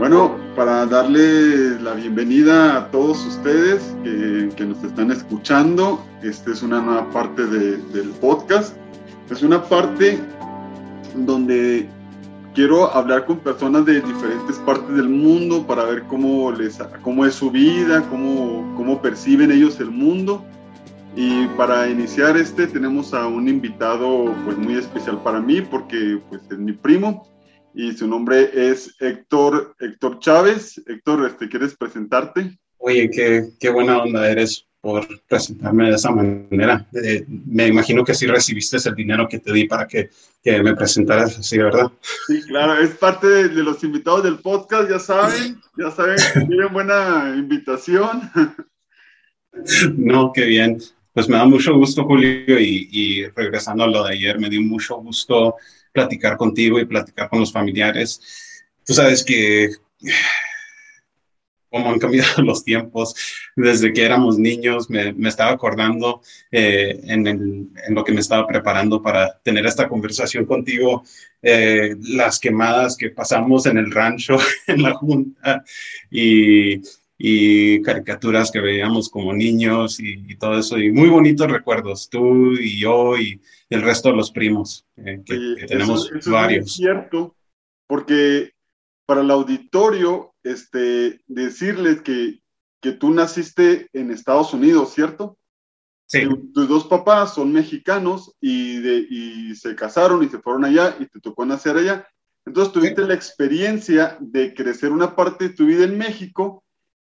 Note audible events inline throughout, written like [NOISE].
Bueno, para darle la bienvenida a todos ustedes que, nos están escuchando, esta es una nueva parte del podcast. Es una parte donde quiero hablar con personas de diferentes partes del mundo para ver cómo, les, cómo es su vida, cómo, cómo perciben ellos el mundo. Y para iniciar este tenemos a un invitado pues muy especial para mí porque pues es mi primo y su nombre es Héctor, Héctor Chávez. Héctor, este, ¿quieres presentarte? Oye, qué, qué buena onda eres por presentarme de esa manera. Eh, me imagino que sí recibiste el dinero que te di para que, que, me presentaras así, ¿verdad? Sí, claro, es parte de, los invitados del podcast, ya saben, ya saben, [LAUGHS] tienen buena invitación. No, qué bien. Pues me da mucho gusto, Julio, y, y regresando a lo de ayer, me dio mucho gusto platicar contigo y platicar con los familiares. Tú sabes que cómo han cambiado [LAUGHS] los tiempos desde que éramos niños. Me, me estaba acordando eh, en, en, lo que me estaba preparando para tener esta conversación contigo, eh, las quemadas que pasamos en el rancho, [LAUGHS] en la junta, y, y caricaturas que veíamos como niños y, y, todo eso. Y muy bonitos recuerdos, tú y yo el resto de los primos, eh, que, tenemos varios. Es cierto, porque para el auditorio, este, decirles que, que tú naciste en Estados Unidos, ¿cierto? Sí. tus dos papás son mexicanos y, de, y se casaron y se fueron allá y te tocó nacer allá. Entonces tuviste la experiencia de crecer una parte de tu vida en México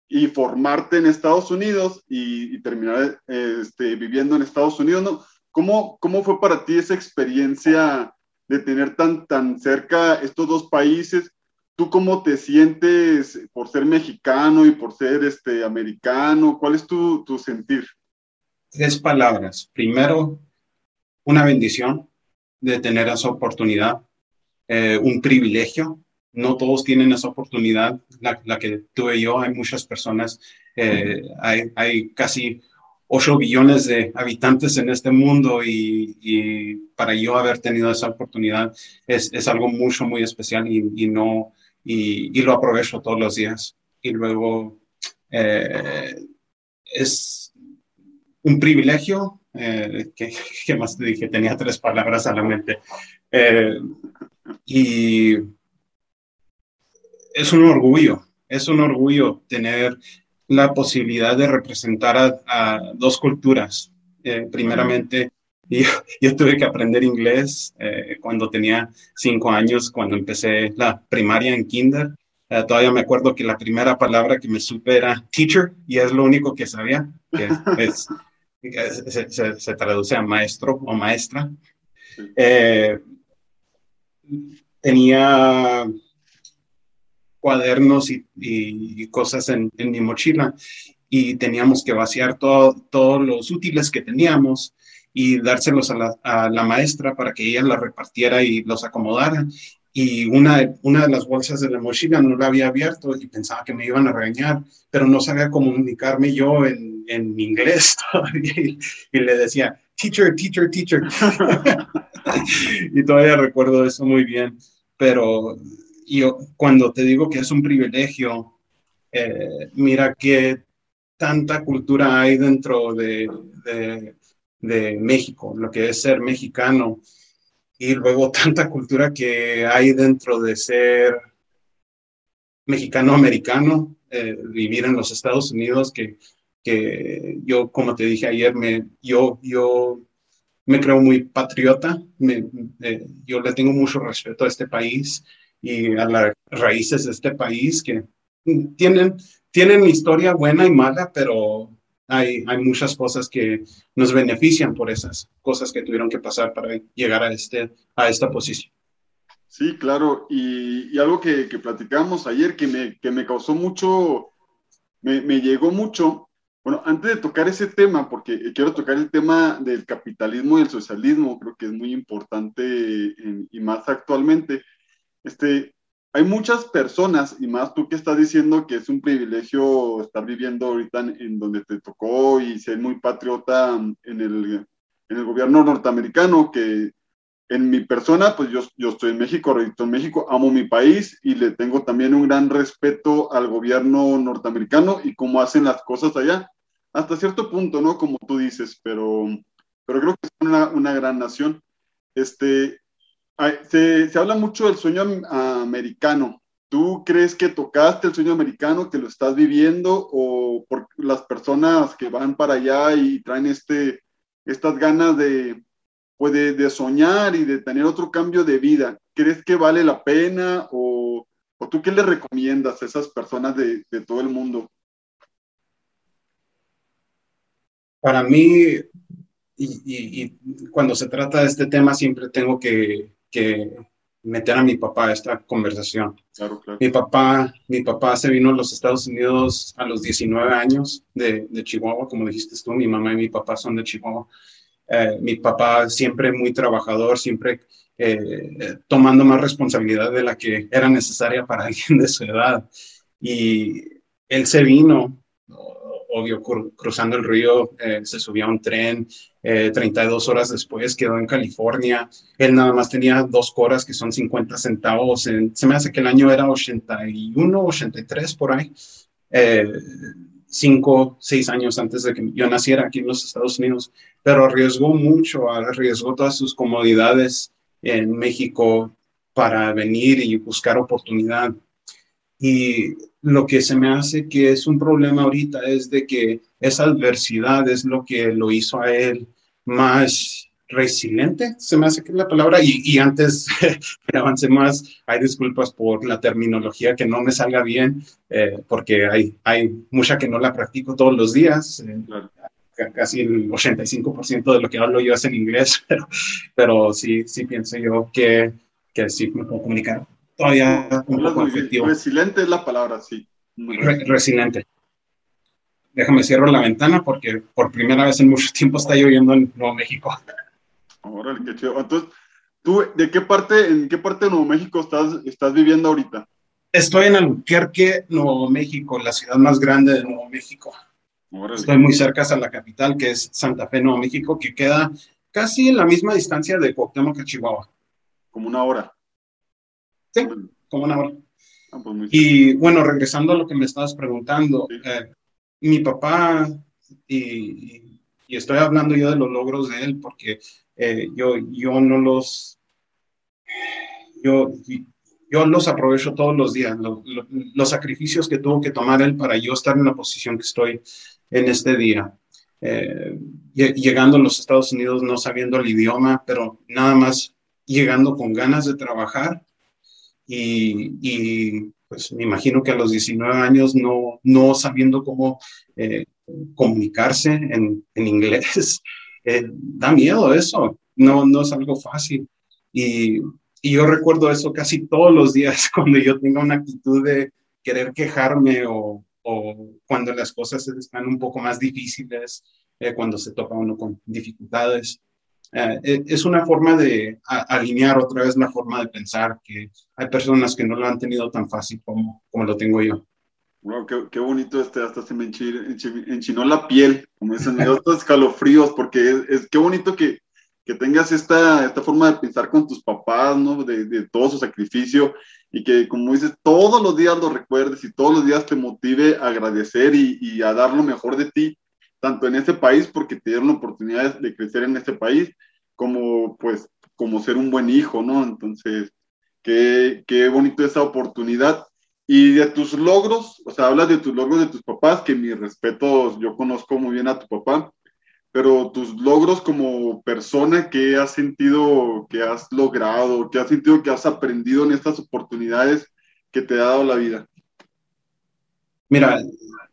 y formarte en Estados Unidos y, y terminar este, viviendo en Estados Unidos. ¿no? ¿Cómo, ¿Cómo fue para ti esa experiencia de tener tan, tan cerca estos dos países? ¿Tú cómo te sientes por ser mexicano y por ser este, americano? ¿Cuál es tu, tu sentir? Tres palabras. Primero, una bendición de tener esa oportunidad, eh, un privilegio. No todos tienen esa oportunidad, la, la que tuve yo. Hay muchas personas, eh, hay, hay casi 8 billones de habitantes en este mundo y, para yo haber tenido esa oportunidad es, es algo mucho, muy especial y, no, y, lo aprovecho todos los días. Y luego eh, es un privilegio, eh, que, [LAUGHS] más te dije? Tenía tres palabras a la mente. Eh, y es un orgullo, es un orgullo tener la posibilidad de representar a, dos culturas. Eh, primeramente, yo, yo, tuve que aprender inglés eh, cuando tenía cinco años, cuando empecé la primaria en kinder. Eh, todavía me acuerdo que la primera palabra que me supe era teacher y es lo único que sabía, que es, [LAUGHS] se, se, se, traduce a maestro o maestra. tenía cuadernos y, cosas en, mi mochila y teníamos que vaciar todos los útiles que teníamos y dárselos a la, maestra para que ella la repartiera y los acomodara. Y una, una de las bolsas de la mochila no la había abierto y pensaba que me iban a regañar, pero no sabía comunicarme yo en, inglés [LAUGHS] y le decía, teacher, teacher, teacher. [LAUGHS] y todavía recuerdo eso muy bien, pero yo cuando te digo que es un privilegio, eh, mira que tanta cultura hay dentro de, de, México, lo que es ser mexicano, y luego [LAUGHS] tanta cultura que hay dentro de ser mexicano-americano, eh, vivir en los Estados Unidos, que, que, yo, como te dije ayer, me, yo, yo me creo muy patriota, eh, yo le tengo mucho respeto a este país y a las raíces de este país que tienen, tienen historia buena y mala, pero hay, hay muchas cosas que nos benefician por esas cosas que tuvieron que pasar para llegar a, este, a esta posición. Sí, claro, y, y algo que, que, platicamos ayer que me, que me causó mucho, me, me, llegó mucho, bueno, antes de tocar ese tema, porque quiero tocar el tema del capitalismo y el socialismo, creo que es muy importante en, y más actualmente, este, hay muchas personas, y más tú que estás diciendo que es un privilegio estar viviendo ahorita en, donde te tocó y ser muy patriota en el, en el gobierno norteamericano, que en mi persona, pues yo, yo estoy en México, radito en México, amo mi país y le tengo también un gran respeto al gobierno norteamericano y cómo hacen las cosas allá. Hasta cierto punto, ¿no? Como tú dices, pero, pero creo que es una, una gran nación. Este, se, se, habla mucho del sueño americano. ¿Tú crees que tocaste el sueño americano, que lo estás viviendo, o por las personas que van para allá y traen este, estas ganas de, pues de, soñar y de tener otro cambio de vida, ¿crees que vale la pena o, o tú qué le recomiendas a esas personas de, de, todo el mundo? Para mí, y, y, cuando se trata de este tema, siempre tengo que, que meter a mi papá a esta conversación. Claro, claro. Mi papá, mi papá se vino a los Estados Unidos a los 19 años de, de Chihuahua, como dijiste tú, mi mamá y mi papá son de Chihuahua. Eh, mi papá siempre muy trabajador, siempre eh, tomando más responsabilidad de la que era necesaria para [LAUGHS] alguien de su edad. Y él se vino, obvio, cruzando el río, eh, se subió a un tren, 32 horas después quedó en California. Él nada más tenía dos coras que son 50 centavos. se me hace que el año era 81, 83 por ahí cinco, seis años antes de que yo naciera aquí en los Estados Unidos, pero arriesgó mucho, arriesgó todas sus comodidades en México para venir y buscar oportunidad. Y lo que se me hace que es un problema ahorita es de que esa adversidad es lo que lo hizo a él más resiliente, se me hace que es la palabra, y, y antes [LAUGHS] que avance más, hay disculpas por la terminología que no me salga bien, eh, porque hay, hay mucha que no la practico todos los días. Eh, casi el 85% de lo que hablo yo es en inglés, [LAUGHS] pero, pero sí, sí pienso yo que, que sí me puedo comunicar todavía un poco efectivo. Resiliente es la palabra, sí. resiliente déjame cierro la ventana porque por primera vez en mucho tiempo está lloviendo en Nuevo México. Órale, qué chido. Entonces, ¿tú de qué parte, en qué parte de Nuevo México estás, estás viviendo ahorita? Estoy en Albuquerque, Nuevo México, la ciudad más grande de Nuevo México. Estoy muy cerca a la capital, que es Santa Fe, Nuevo México, que queda casi en la misma distancia de Cuauhtémoc Chihuahua. Como una hora. Sí, como una hora. Ah, pues y bueno, regresando a lo que me estabas preguntando, eh, mi papá, y, y, estoy hablando yo de los logros de él, porque eh, yo, yo no los, yo, yo los aprovecho todos los días, los sacrificios que tuvo que tomar él para yo estar en la posición que estoy en este día. Eh, llegando a los Estados Unidos no sabiendo el idioma, pero nada más llegando con ganas de trabajar y, pues me imagino que a los 19 años no, no sabiendo cómo eh, comunicarse en, en inglés, [LAUGHS] eh, da miedo eso, no, no es algo fácil. Y, y, yo recuerdo eso casi todos los días [LAUGHS] cuando yo tengo una actitud de querer quejarme o, o cuando las cosas están un poco más difíciles, eh, cuando se topa uno con dificultades. Eh, e, es una forma de alinear otra vez la forma de pensar, que hay personas que no lo han tenido tan fácil como, como lo tengo yo. Wow, qué, qué, bonito este, hasta se me enchinó la piel, como dicen, estos escalofríos, porque es, es, qué bonito que, que tengas esta, esta forma de pensar con tus papás, ¿no? De, de, todo su sacrificio y que, como dices, todos los días lo recuerdes y todos los días te motive a agradecer y, y a dar lo mejor de ti, tanto en ese país, porque te dieron la oportunidad de crecer en ese país, como, pues, como ser un buen hijo, ¿no? Entonces, qué, qué bonito esa oportunidad y de tus logros, o sea, hablas de tus logros de tus papás, que mi respeto, yo conozco muy bien a tu papá, pero tus logros como persona que has sentido que has logrado, que has sentido que has aprendido en estas oportunidades que te ha dado la vida. Mira,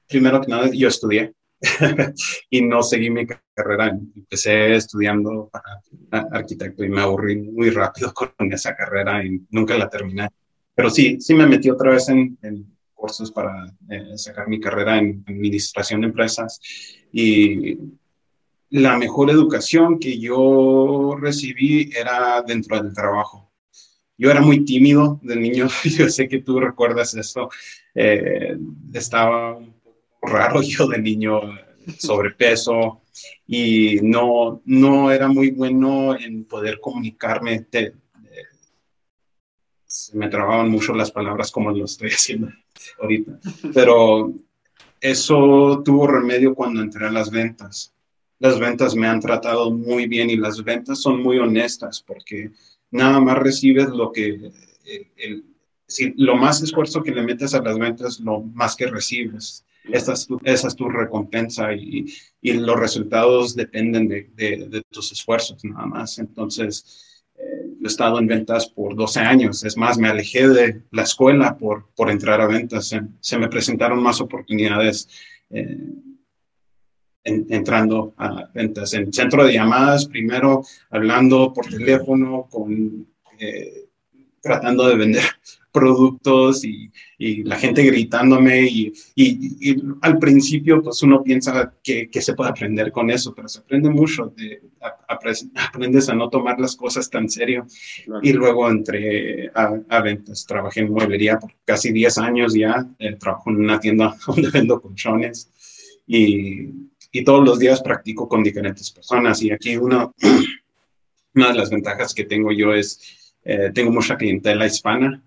primero que nada, yo estudié [LAUGHS] y no seguí mi carrera. Empecé estudiando para arquitecto y me aburrí muy rápido [LAUGHS] con esa carrera y nunca la terminé pero sí, sí me metí otra vez en, cursos para eh, sacar mi carrera en, administración de empresas y la mejor educación que yo recibí era dentro del trabajo. Yo era muy tímido de niño, [LAUGHS] yo sé que tú recuerdas esto, eh, estaba raro [LAUGHS] yo de niño, sobrepeso, y no, no era muy bueno en poder comunicarme. se me trababan mucho las palabras como lo estoy [LAUGHS] haciendo ahorita, pero eso tuvo remedio cuando entré a las ventas. Las ventas me han tratado muy bien y las ventas son muy honestas porque nada más recibes lo que el, si lo más esfuerzo que le metes a las ventas, lo más que recibes. Esa es tu, recompensa y, los resultados dependen de, de, tus esfuerzos nada más. Entonces, eh, he estado en ventas por 12 años. Es más, me alejé de la escuela por, por entrar a ventas. Se, me presentaron más oportunidades eh, entrando a ventas. En centro de llamadas, primero hablando por teléfono con... Eh, tratando de vender productos y, y la gente gritándome y, y, al principio pues uno piensa que, que, se puede aprender con eso, pero se aprende mucho, de, aprendes a no tomar las cosas tan serio. Y luego entré a, ventas, trabajé en mueblería por casi 10 años ya, eh, trabajo en una tienda [LAUGHS] donde vendo colchones y, y todos los días practico con diferentes personas. Y aquí uno, [CLEARS THROAT] una de las ventajas que tengo yo es eh, tengo mucha clientela hispana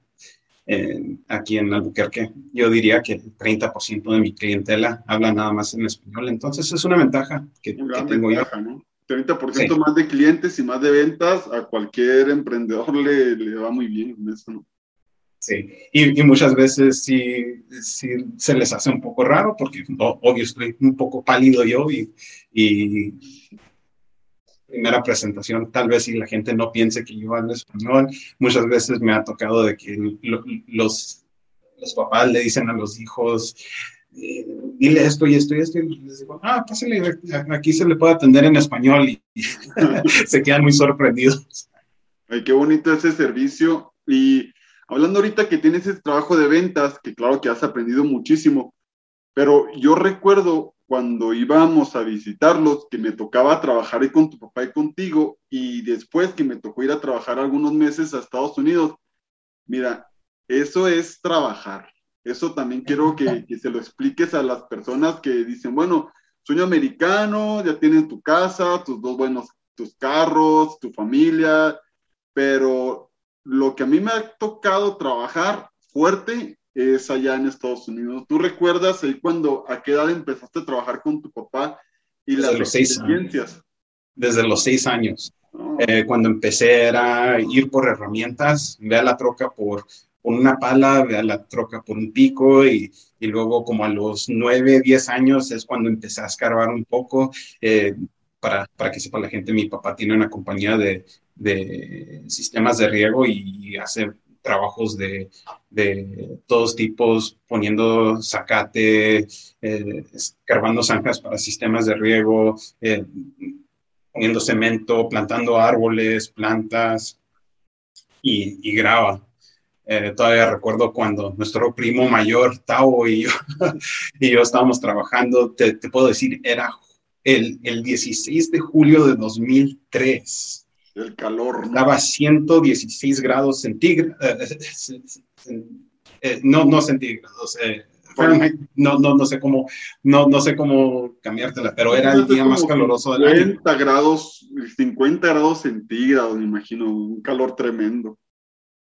eh, aquí en Albuquerque. Yo diría que el 30% de mi clientela habla nada más en español, entonces es una ventaja que, tengo ventaja, yo. 30% más de clientes y más de ventas, a cualquier emprendedor le, le va muy bien con eso, ¿no? Sí, y, y, muchas veces sí, sí, se les hace un poco raro porque obvio estoy un poco pálido yo y, y primera presentación, tal vez si la gente no piense que yo hablo español, muchas veces me ha tocado de que los, los papás le dicen a los hijos, eh, dile esto y esto y esto, y les digo, ah, pásale, aquí se le puede atender en español y [LAUGHS] se quedan muy sorprendidos. Ay, qué bonito ese servicio. Y hablando ahorita que tienes ese trabajo de ventas, que claro que has aprendido muchísimo, pero yo recuerdo cuando íbamos a visitarlos, que me tocaba trabajar ahí con tu papá y contigo, y después que me tocó ir a trabajar algunos meses a Estados Unidos. Mira, eso es trabajar. Eso también quiero que, [LAUGHS] se lo expliques a las personas que dicen, bueno, sueño americano, ya tienes tu casa, tus dos buenos, tus carros, tu familia, pero lo que a mí me ha tocado trabajar fuerte es allá en Estados Unidos. ¿Tú recuerdas ahí cuando, a qué edad empezaste a trabajar con tu papá y las experiencias? Desde los seis años. Oh. Eh, cuando empecé era ir por herramientas, ve a la troca por, por una pala, ve a la troca por un pico y, y, luego como a los nueve, diez años es cuando empecé a escarbar un poco. Eh, para, para, que sepa la gente, mi papá tiene una compañía de, de sistemas de riego y hace trabajos de, de todos tipos, poniendo zacate, eh, escarbando zanjas para sistemas de riego, eh, poniendo cemento, plantando árboles, plantas y, y grava. Eh, todavía recuerdo cuando nuestro primo mayor, Tao, y yo, [LAUGHS] y yo estábamos trabajando, te, puedo decir, era el 16 de julio de 2003 el calor. ¿no? Daba 116 grados centígrados, eh, eh, eh, no, no centígrados, no, no, no sé cómo, no, no sé cómo cambiártela, pero era el día más caluroso del año. 50 grados, 50 grados centígrados, me imagino, un calor tremendo.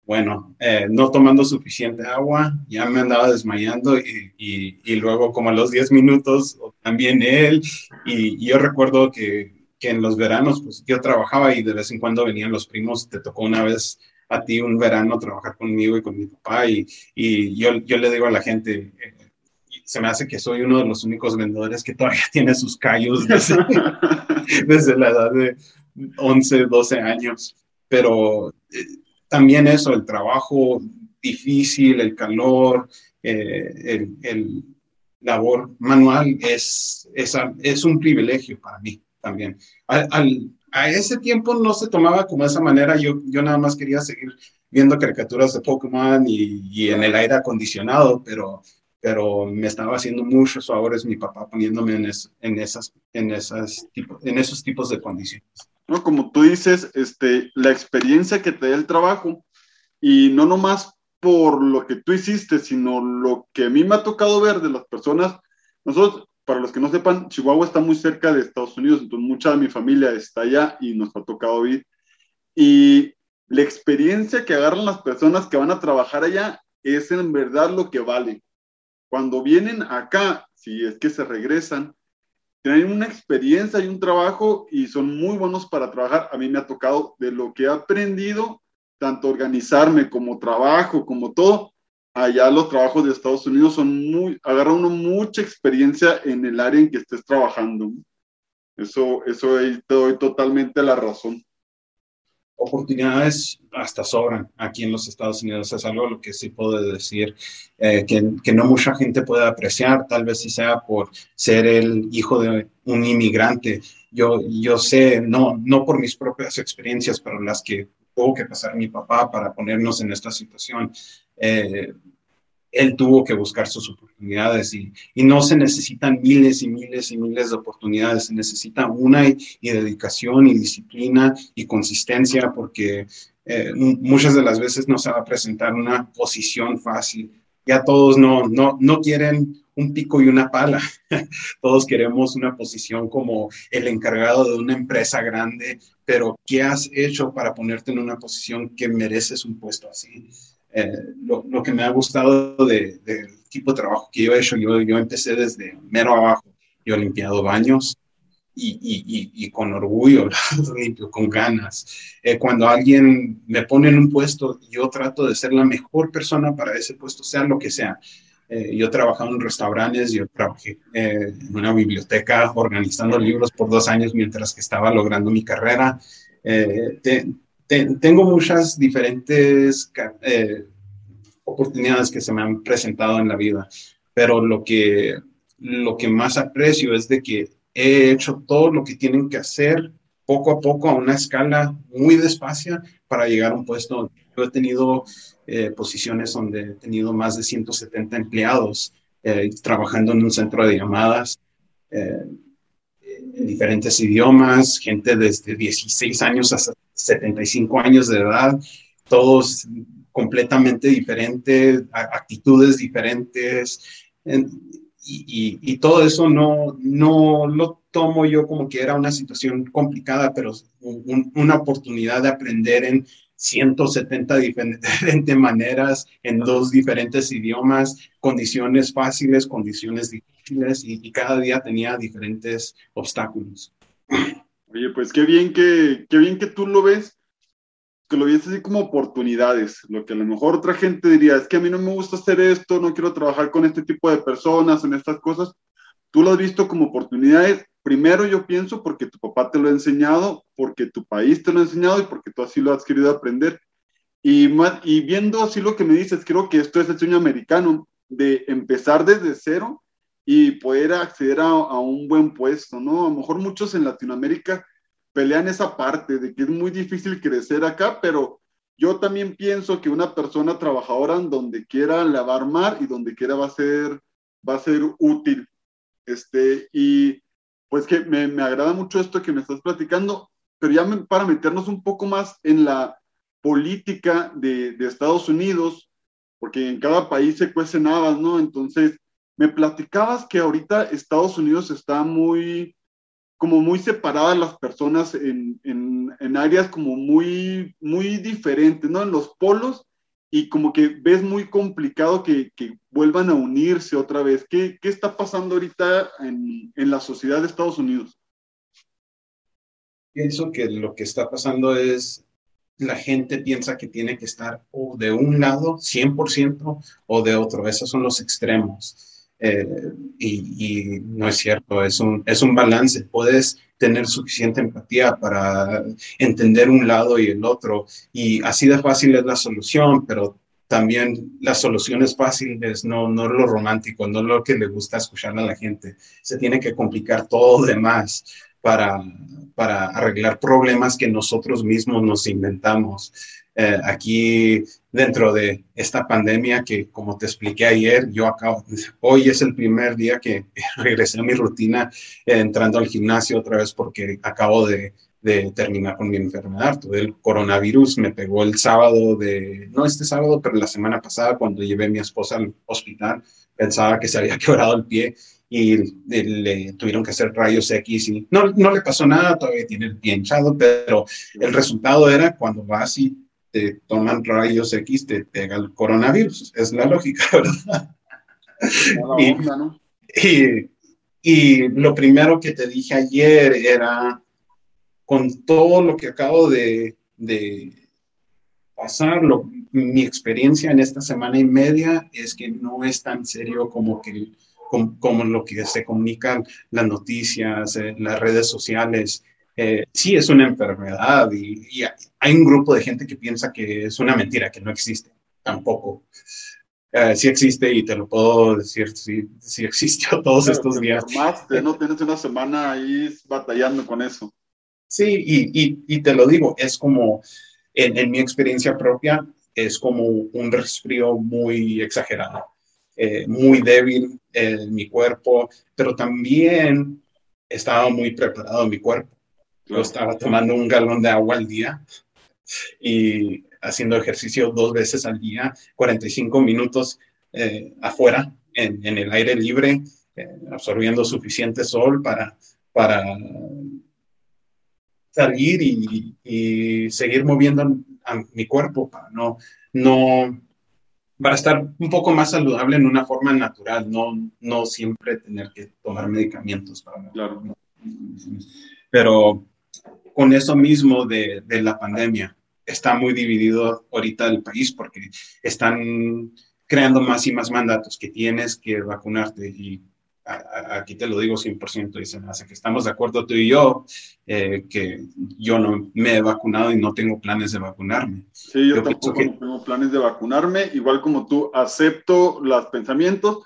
Bueno, no tomando suficiente agua, ya me andaba desmayando y, y, y luego como a los 10 minutos también él, y yo recuerdo que que en los veranos, pues yo trabajaba y de vez en cuando venían los primos, te tocó una vez a ti un verano trabajar conmigo y con mi papá y, y yo, yo le digo a la gente, eh, se me hace que soy uno de los únicos vendedores que todavía [LAUGHS] tiene sus callos desde, [LAUGHS] desde la edad de 11, 12 años, pero eh, también eso, el trabajo difícil, el calor, eh, el, el, labor manual es, es, es un privilegio para mí también. Al, a ese tiempo no se tomaba como de esa manera, yo, yo nada más quería seguir viendo caricaturas de Pokémon y, y en el aire acondicionado, pero, pero me estaba haciendo muchos favores mi papá poniéndome en, en, esas, en, esas tipo, en esos tipos de condiciones. No, como tú dices, este, la experiencia que te da el trabajo y no nomás por lo que tú hiciste, sino lo que a mí me ha tocado ver de las personas, nosotros para los que no sepan, Chihuahua está muy cerca de Estados Unidos, entonces mucha de mi familia está allá y nos ha tocado ir. Y la experiencia que agarran las personas que van a trabajar allá es en verdad lo que vale. Cuando vienen acá, si es que se regresan, tienen una experiencia y un trabajo y son muy buenos para trabajar. A mí me ha tocado de lo que he aprendido, tanto organizarme como trabajo, como todo, allá los trabajos de Estados Unidos son muy, agarra uno mucha experiencia en el área en que estés trabajando. Eso, eso te doy totalmente la razón. Oportunidades hasta sobran aquí en los Estados Unidos, es algo lo que sí puedo decir, eh, que, que, no mucha gente puede apreciar, tal vez si sea por ser el hijo de un inmigrante. Yo, yo sé, no, no por mis propias experiencias, pero las que tuvo que pasar mi papá para ponernos en esta situación. Eh, él tuvo que buscar sus oportunidades y, y, no se necesitan miles y miles y miles de oportunidades, se necesita una y, dedicación y disciplina y consistencia porque eh, muchas de las veces no se va a presentar una posición fácil. Ya todos no, no, no quieren un pico y una pala, [LAUGHS] todos queremos una posición como el encargado de una empresa grande, pero ¿qué has hecho para ponerte en una posición que mereces un puesto así? Eh, lo, lo, que me ha gustado del de tipo de trabajo que yo he hecho, yo, yo empecé desde mero abajo. Yo he limpiado baños y, y, y, con orgullo, [LAUGHS] limpio, con ganas. Eh, cuando alguien me pone en un puesto, yo trato de ser la mejor persona para ese puesto, sea lo que sea. Eh, yo he trabajado en restaurantes, yo trabajé eh, en una biblioteca organizando libros por dos años mientras que estaba logrando mi carrera. Te, tengo muchas diferentes eh, oportunidades que se me han presentado en la vida, pero lo que, lo que más aprecio es de que he hecho todo lo que tienen que hacer poco a poco a una escala muy despacia para llegar a un puesto. Yo he tenido eh, posiciones donde he tenido más de 170 empleados eh, trabajando en un centro de llamadas en diferentes idiomas, gente desde 16 años hasta 75 años de edad, todos completamente diferentes, actitudes diferentes. Y, todo eso no, no lo tomo yo como que era una situación complicada, pero una oportunidad de aprender en 170 diferentes [LAUGHS] maneras, en dos diferentes idiomas, condiciones fáciles, condiciones difíciles, y cada día tenía diferentes obstáculos. Oye, pues qué bien que, qué bien que tú lo ves, que lo ves así como oportunidades, lo que a lo mejor otra gente diría, es que a mí no me gusta hacer esto, no quiero trabajar con este tipo de personas, en estas cosas, tú lo has visto como oportunidades, primero yo pienso porque tu papá te lo ha enseñado, porque tu país te lo ha enseñado y porque tú así lo has querido aprender. Y, y viendo así lo que me dices, creo que esto es el sueño americano, de empezar desde cero y poder acceder a, un buen puesto, ¿no? A lo mejor muchos en Latinoamérica pelean esa parte de que es muy difícil crecer acá, pero yo también pienso que una persona trabajadora en donde quiera la va a armar y donde quiera va a ser, va a ser útil. Este, y pues que me, me agrada mucho esto que me estás platicando, pero ya para meternos un poco más en la política de, de Estados Unidos, porque en cada país se cuecen habas, ¿no? Entonces, me platicabas que ahorita Estados Unidos está muy, como muy separadas las personas en, en, en, áreas como muy, muy diferentes, ¿no? En los polos y como que ves muy complicado que, que vuelvan a unirse otra vez. ¿Qué, qué está pasando ahorita en, en, la sociedad de Estados Unidos? Pienso que lo que está pasando es la gente piensa que tiene que estar o de un lado 100% o de otro. Esos son los extremos eh, y, no es cierto, es un, es un balance. Puedes tener suficiente empatía para entender un lado y el otro. Y así de fácil es la solución, pero también las soluciones fáciles, no, no lo romántico, no lo que le gusta escuchar a la gente. Se tiene que complicar todo lo demás para, para arreglar problemas que nosotros mismos nos inventamos. Eh, aquí dentro de esta pandemia que, como te expliqué ayer, yo acabo, hoy es el primer día que [LAUGHS] regresé a mi rutina eh, entrando al gimnasio otra vez porque acabo de, de terminar con mi enfermedad. Todo el coronavirus me pegó el sábado de, no este sábado, pero la semana pasada cuando llevé a mi esposa al hospital, pensaba que se había [LAUGHS] quebrado el pie y le tuvieron que hacer rayos X y no, no le pasó nada, todavía tiene el pie hinchado, pero el resultado era cuando vas y te toman rayos X, te pega el coronavirus. Es la lógica, [LAUGHS] ¿verdad? y, y lo primero que te dije ayer era con todo lo que acabo de, pasar, mi experiencia en esta semana y media es que no es tan serio como, que, como, lo que se comunican las noticias, eh, las redes sociales. Eh, sí es una enfermedad y, hay un grupo de gente que piensa que es una mentira, que no existe. Tampoco. Eh, sí existe y te lo puedo decir, sí, sí existió [LAUGHS] todos estos días. Más, no tienes una semana ahí batallando con eso. Sí, y, y, te lo digo, es como, en, mi experiencia propia, es como un resfrío muy exagerado, eh, muy débil en mi cuerpo, pero también estaba muy preparado mi cuerpo. Yo estaba tomando un galón de agua al día y haciendo ejercicio dos veces al día, 45 minutos eh, afuera, en, en, el aire libre, eh, absorbiendo suficiente sol para, para salir y, seguir moviendo a mi cuerpo para no, no, para estar un poco más saludable en una forma natural, no, no siempre tener que tomar medicamentos para. Claro. Pero con eso mismo de, de la pandemia, está muy dividido ahorita el país porque están creando más y más mandatos que tienes que vacunarte y aquí te lo digo 100% y se me hace que estamos de acuerdo tú y yo, eh, que yo no me he vacunado y no tengo planes de vacunarme. Sí, yo, tampoco no tengo planes de vacunarme, igual como tú, acepto los pensamientos.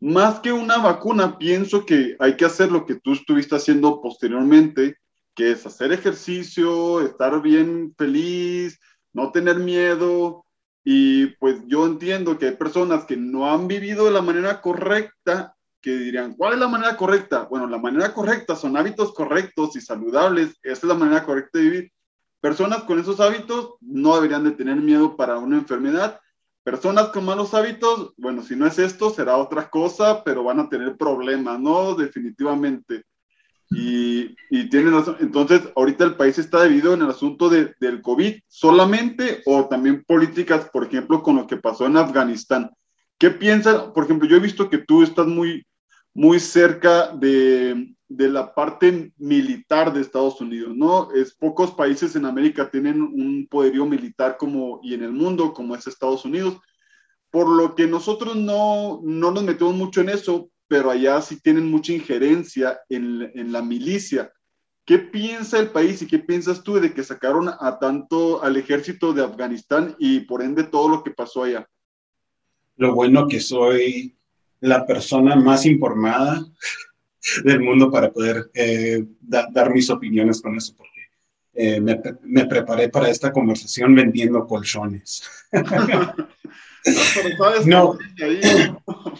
Más que una vacuna, pienso que hay que hacer lo que tú estuviste haciendo posteriormente, que es hacer ejercicio, estar bien feliz, no tener miedo, y pues yo entiendo que hay personas que no han vivido de la manera correcta que dirían, ¿cuál es la manera correcta? Bueno, la manera correcta son hábitos correctos y saludables. Esa es la manera correcta de vivir. Personas con esos hábitos no deberían de tener miedo para una enfermedad. Personas con malos hábitos, bueno, si no es esto, será otra cosa, pero van a tener problemas, ¿no? Definitivamente. Y, y tienen. Entonces, ahorita el país está dividido en el asunto de, del COVID solamente o también políticas, por ejemplo, con lo que pasó en Afganistán. ¿Qué piensas? Por ejemplo, yo he visto que tú estás muy, muy cerca de, de, la parte militar de Estados Unidos, ¿no? Es, pocos países en América tienen un poderío militar como, y en el mundo como es Estados Unidos, por lo que nosotros no, no nos metemos mucho en eso, pero allá sí tienen mucha injerencia en, en la milicia. ¿Qué piensa el país y qué piensas tú de que sacaron a tanto al ejército de Afganistán y por ende todo lo que pasó allá? Lo bueno que soy la persona más informada [LAUGHS] del mundo para poder eh, dar mis opiniones con eso, porque eh, me, preparé para esta conversación vendiendo colchones. [LAUGHS] [LAUGHS] no,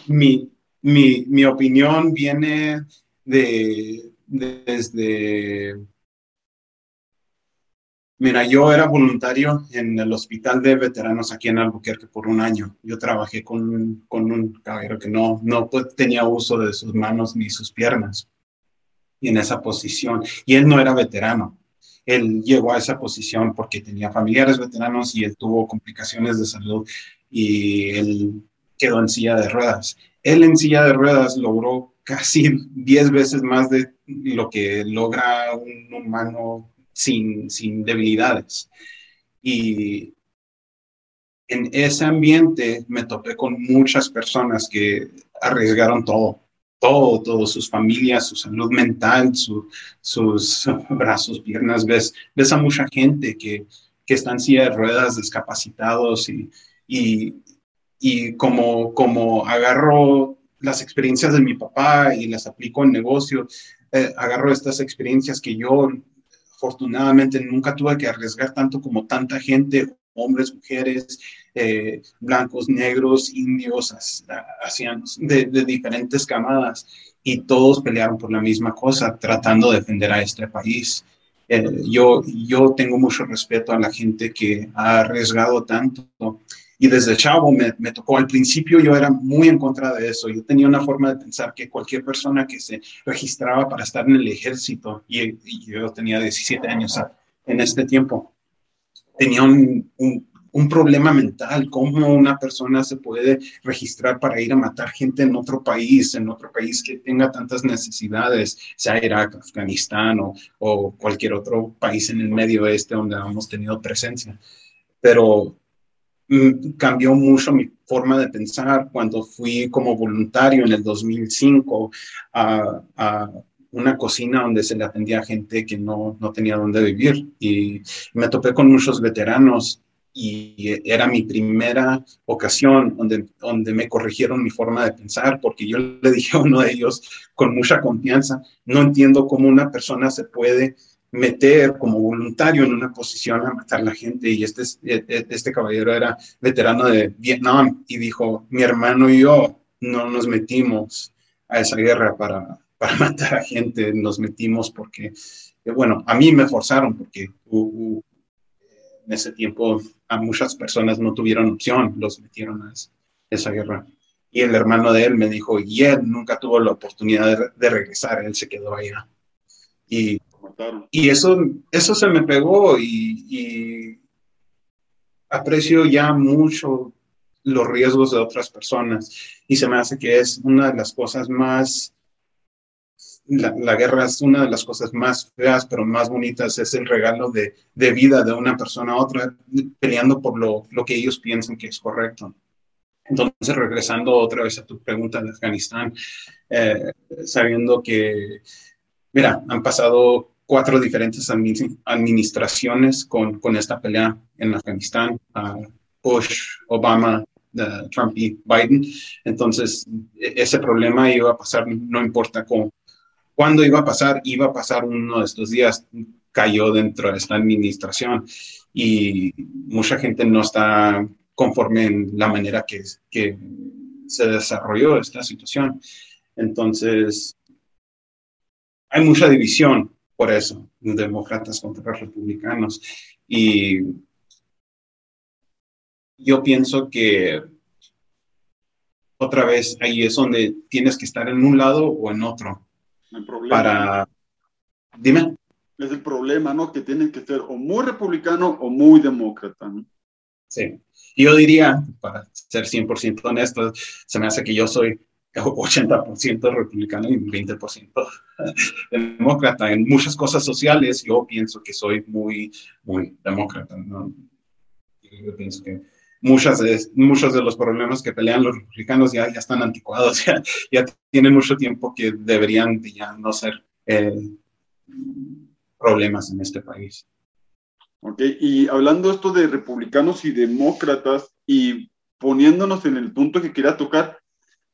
mi, mi, mi, opinión viene de, desde Mira, yo era voluntario en el hospital de veteranos aquí en Albuquerque por un año. Yo trabajé con, con un caballero que no, no tenía uso de sus manos ni sus piernas. Y en esa posición, y él no era veterano. Él llegó a esa posición porque tenía familiares veteranos y él tuvo complicaciones de salud y él quedó en silla de ruedas. Él en silla de ruedas logró casi [LAUGHS] 10 veces más de lo que logra un humano sin, sin debilidades. Y en ese ambiente me topé con muchas personas que arriesgaron todo, todo, todo, sus familias, su salud mental, sus [LAUGHS] brazos, piernas. Ves, ves a mucha gente que, que está en silla de ruedas, discapacitados y, y como, como agarro las experiencias de mi papá y las aplico en negocio, eh, agarro estas experiencias que yo afortunadamente nunca tuve que arriesgar tanto como tanta gente, hombres, mujeres, eh, blancos, negros, indios, asianos, de, diferentes camadas, y todos pelearon por la misma cosa, tratando de defender a este país. Eh, yo, yo tengo mucho respeto a la gente que ha arriesgado tanto y desde chavo me, me, tocó, al principio yo era muy en contra de eso, yo tenía una forma de pensar que cualquier persona que se registraba para estar en el ejército, y, yo tenía 17 años en este tiempo, tenía un, un, un, problema mental, cómo una persona se puede registrar para ir a matar gente en otro país, en otro país que tenga tantas necesidades, sea Irak, Afganistán o, o cualquier otro país en el medio oeste donde hemos tenido presencia. Pero cambió mucho mi forma de pensar cuando fui como voluntario en el 2005 a, a una cocina donde se le atendía a gente que no, no tenía dónde vivir. Y me topé con muchos veteranos y era mi primera ocasión donde, donde me corrigieron mi forma de pensar, porque yo le dije a uno de ellos con mucha confianza, no entiendo cómo una persona se puede meter como voluntario en una posición a matar a la gente. Y este, este caballero era veterano de Vietnam y dijo, mi hermano y yo no nos metimos a esa guerra para, para [LAUGHS] matar a gente, nos metimos porque, eh, bueno, a mí me forzaron porque en ese tiempo a muchas personas no tuvieron opción, los metieron a esa, guerra. Y el hermano de él me dijo, y él nunca tuvo la oportunidad de, de regresar, él se quedó allá. Y y eso, eso se me pegó y, aprecio ya mucho los riesgos de otras personas y se me hace que es una de las cosas más, la, guerra es una de las cosas más feas, pero más bonitas, es el regalo de, vida de una persona a otra, peleando por lo, lo, que ellos piensan que es correcto. Entonces, regresando otra vez a tu pregunta de Afganistán, eh, sabiendo que, mira, han pasado cuatro diferentes administraciones con, con esta pelea en Afganistán, Bush, Obama, Trump y Biden. Entonces, e, ese problema iba a pasar, no importa cómo, cuándo iba a pasar, iba a pasar uno de estos días, cayó dentro de esta administración y mucha gente no está conforme en la manera que, que se desarrolló esta situación. Entonces, hay mucha división por eso, demócratas contra republicanos. Y yo pienso que otra vez ahí es donde tienes que estar en un lado o en otro. El problema. Para... Dime. Es el problema, ¿no? Que tienen que ser o muy republicano o muy demócrata, ¿no? Sí. Yo diría, para ser 100% honesto, se me hace que yo soy 80% republicano y 20% [LAUGHS] demócrata. En muchas cosas sociales yo pienso que soy muy, muy demócrata. ¿no? Yo pienso que muchas de, muchos de los problemas que pelean los republicanos ya, ya están anticuados, [LAUGHS] ya, ya tienen mucho tiempo que deberían ya no ser eh, problemas en este país. Ok, y hablando esto de republicanos y demócratas y poniéndonos en el punto que quería tocar,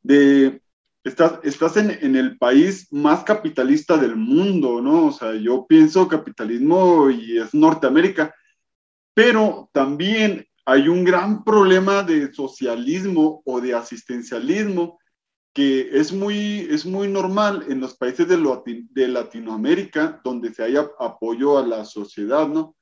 de, estás, estás en, en, el país más capitalista del mundo, ¿no? O sea, yo pienso capitalismo y es Norteamérica, pero también hay un gran problema de socialismo o de asistencialismo que es muy, es muy normal en los países de, de Latinoamérica, donde se haya apoyo a la sociedad, ¿no?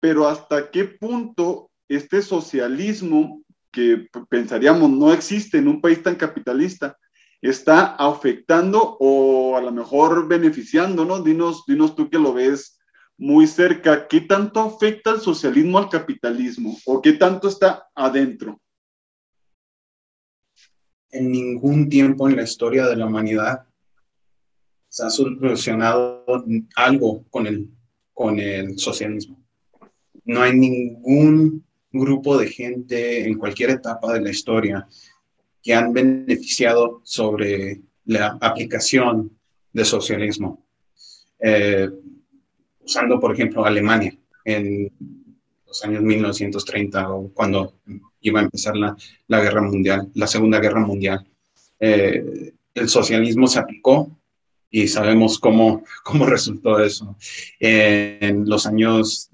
Pero hasta qué punto este socialismo que pensaríamos no existe en un país tan capitalista, está afectando o a lo mejor beneficiando, ¿no? Dinos, dinos tú que lo ves muy cerca, ¿qué tanto afecta el socialismo al capitalismo o qué tanto está adentro? En ningún tiempo en la historia de la humanidad se ha solucionado algo con el, con el socialismo. No hay ningún grupo de gente en cualquier etapa de la historia que han beneficiado sobre la aplicación de socialismo. Eh, usando, por ejemplo, Alemania en los años 1930 o cuando iba a empezar la, la guerra mundial, la Segunda Guerra Mundial. Eh, el socialismo se aplicó y sabemos cómo, cómo resultó eso. en los años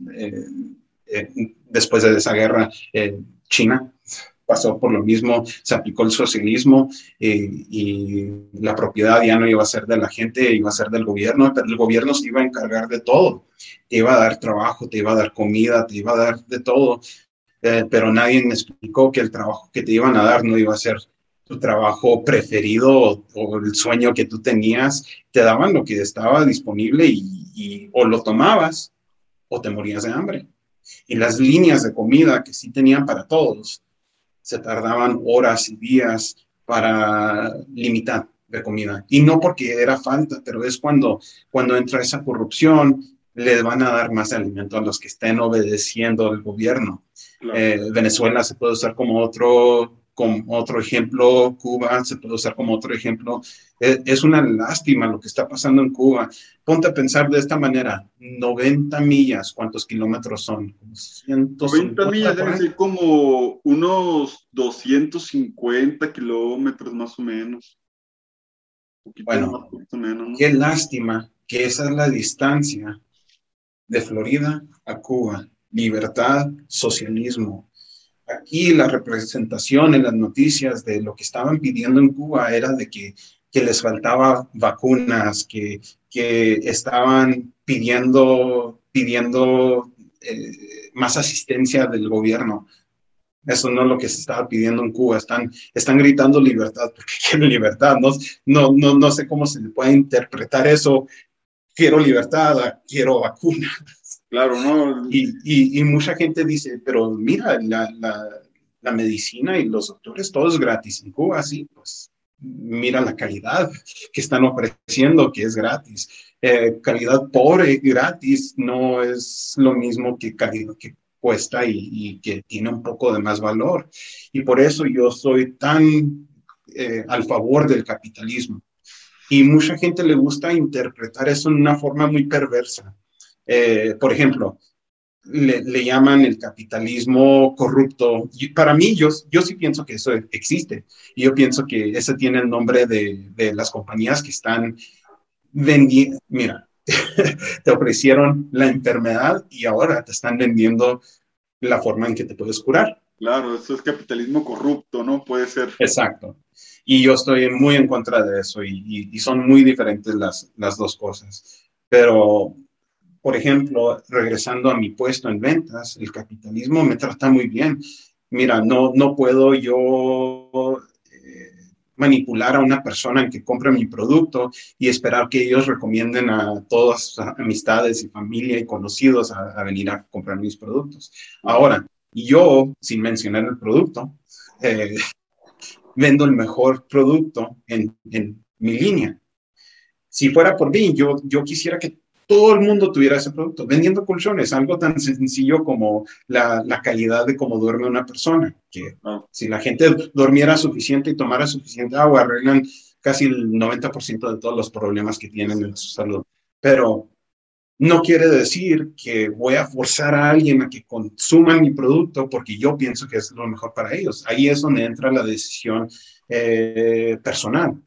eh, después de esa guerra, China pasó por lo mismo, se aplicó el socialismo eh, y la propiedad ya no iba a ser de la gente, iba a ser del gobierno, pero el gobierno se iba a encargar de todo, te iba a dar trabajo, te iba a dar comida, te iba a dar de todo, eh, pero nadie me explicó que el trabajo que te iban a dar no iba a ser tu trabajo preferido o, el sueño que tú tenías, te daban lo que estaba disponible y o lo tomabas o te morías de hambre. Y las líneas de comida que sí tenían para todos, se tardaban horas y días para limitar de comida. Y no porque era falta, pero es cuando, cuando entra esa corrupción, le van a dar más alimento a los que estén obedeciendo al gobierno. Eh, Venezuela se puede usar como otro como otro ejemplo, Cuba se puede usar como otro ejemplo. E, es, una lástima lo que está pasando en Cuba. Ponte a pensar de esta manera, 90 millas, ¿cuántos kilómetros son? 90 millas deben ser como unos 250 kilómetros más o menos. Bueno, qué lástima que esa es la distancia de Florida a Cuba. Libertad, socialismo, aquí la representación en las noticias de lo que estaban pidiendo en Cuba era de que, les faltaba vacunas, que, estaban pidiendo, pidiendo eh, más asistencia del gobierno. Eso no es lo que se estaba pidiendo en Cuba. Están, están gritando libertad porque [LAUGHS] quieren libertad. No, no, no, no sé cómo se puede interpretar eso. Quiero libertad, quiero vacunas. Claro, ¿no? Y, y, mucha gente dice, pero mira, la, la, medicina y los doctores, todo es gratis en Cuba, sí, pues mira la calidad que están ofreciendo, que es gratis. Eh, calidad pobre gratis no es lo mismo que calidad que cuesta y, y, que tiene un poco de más valor. Y por eso yo soy tan eh, al favor del capitalismo. Y mucha gente le gusta interpretar eso en una forma muy perversa. Eh, por ejemplo, le, llaman el capitalismo corrupto. Y para mí, yo, yo sí pienso que eso existe. Y yo pienso que ese tiene el nombre de, de las compañías que están vendiendo. Mira, [LAUGHS] te ofrecieron la enfermedad y ahora te están vendiendo la forma en que te puedes curar. Claro, eso es capitalismo corrupto, ¿no? Puede ser. Exacto. Y yo estoy muy en contra de eso y, y son muy diferentes las, las dos cosas. Pero por ejemplo, regresando a mi puesto en ventas, el capitalismo me trata muy bien. Mira, no, no puedo yo eh, manipular a una persona en que compre mi producto y esperar que ellos recomienden a todas sus amistades y familia y conocidos a, venir a comprar mis productos. Ahora, yo, sin mencionar el producto, eh, [LAUGHS] vendo el mejor producto en, en, mi línea. Si fuera por mí, yo, yo quisiera que todo el mundo tuviera ese producto. Vendiendo colchones, algo tan sencillo como la, calidad de cómo duerme una persona, que ah. si la gente durmiera suficiente y tomara suficiente agua, arreglan casi el 90% de todos los problemas que tienen en su salud. Pero no quiere decir que voy a forzar a alguien a que consuma mi producto porque yo pienso que es lo mejor para ellos. Ahí es donde entra la decisión eh, personal.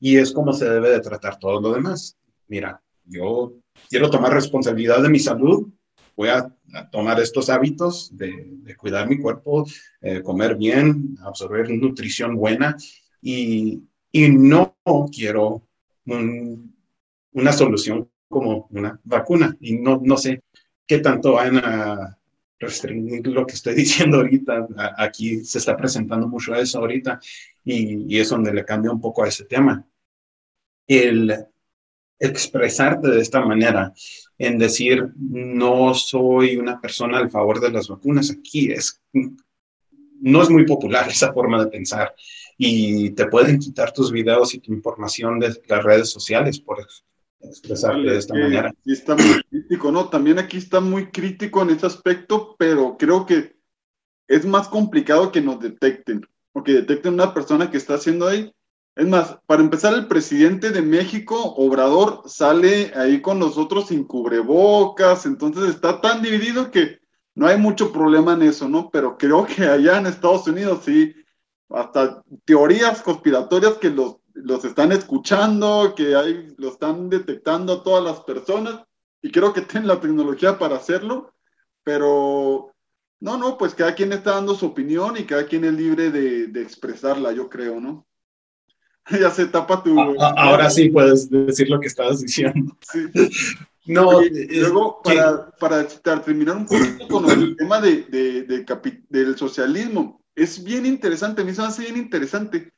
Y es como se debe de tratar todo lo demás. Mira, yo quiero tomar responsabilidad de mi salud, voy a, tomar estos hábitos de, cuidar mi cuerpo, eh, comer bien, absorber nutrición buena y, y no quiero una solución como una vacuna y no, no sé qué tanto van a restringir lo que estoy [LAUGHS] diciendo ahorita. Aquí se está presentando mucho eso ahorita y, y es donde le cambia un poco a ese tema. El, expresarte de esta manera, en decir, no soy una persona al favor de las vacunas, aquí es, no es muy popular esa forma de pensar y te pueden quitar tus videos y tu información de las redes sociales por expresarte de esta manera. Aquí está muy crítico, ¿no? También aquí está muy crítico en ese aspecto, pero creo que es más complicado que nos detecten, o que detecten una persona que está haciendo ahí es más, para empezar, el presidente de México, Obrador, sale ahí con nosotros sin cubrebocas, entonces está tan dividido que no hay mucho problema en eso, ¿no? Pero creo que allá en Estados Unidos sí, hasta teorías conspiratorias que los, los están escuchando, que hay, lo están detectando a todas las personas, y creo que tienen la tecnología para hacerlo, pero No, no, pues cada quien está dando su opinión y cada quien es libre de, expresarla, yo creo, ¿no? [LAUGHS] ya se tapa tu... ahora sí puedes decir lo que estabas diciendo. Sí. [LAUGHS] No, luego, para, para, terminar un poquito con el [COUGHS] tema de, del socialismo, es bien interesante, a mí se me hace bien interesante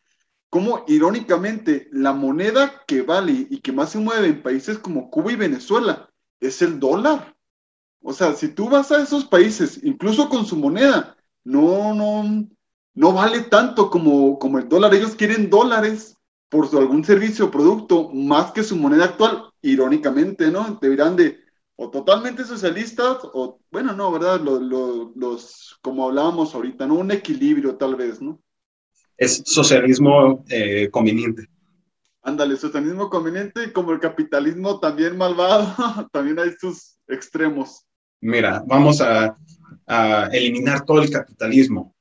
cómo irónicamente la moneda que vale y que más se mueve en países como Cuba y Venezuela es el dólar. O sea, si tú vas a esos países, incluso con su moneda, no, no, no vale tanto como, como el dólar. Ellos quieren dólares por algún servicio o producto más que su moneda actual, irónicamente, ¿no? Deberían de o totalmente socialistas o, bueno, no, ¿verdad? Los, como hablábamos ahorita, ¿no? Un equilibrio tal vez, ¿no? Es socialismo eh, conveniente. Ándale, socialismo conveniente como el capitalismo también malvado, [LAUGHS] también hay sus extremos. Mira, vamos a, a eliminar todo el capitalismo,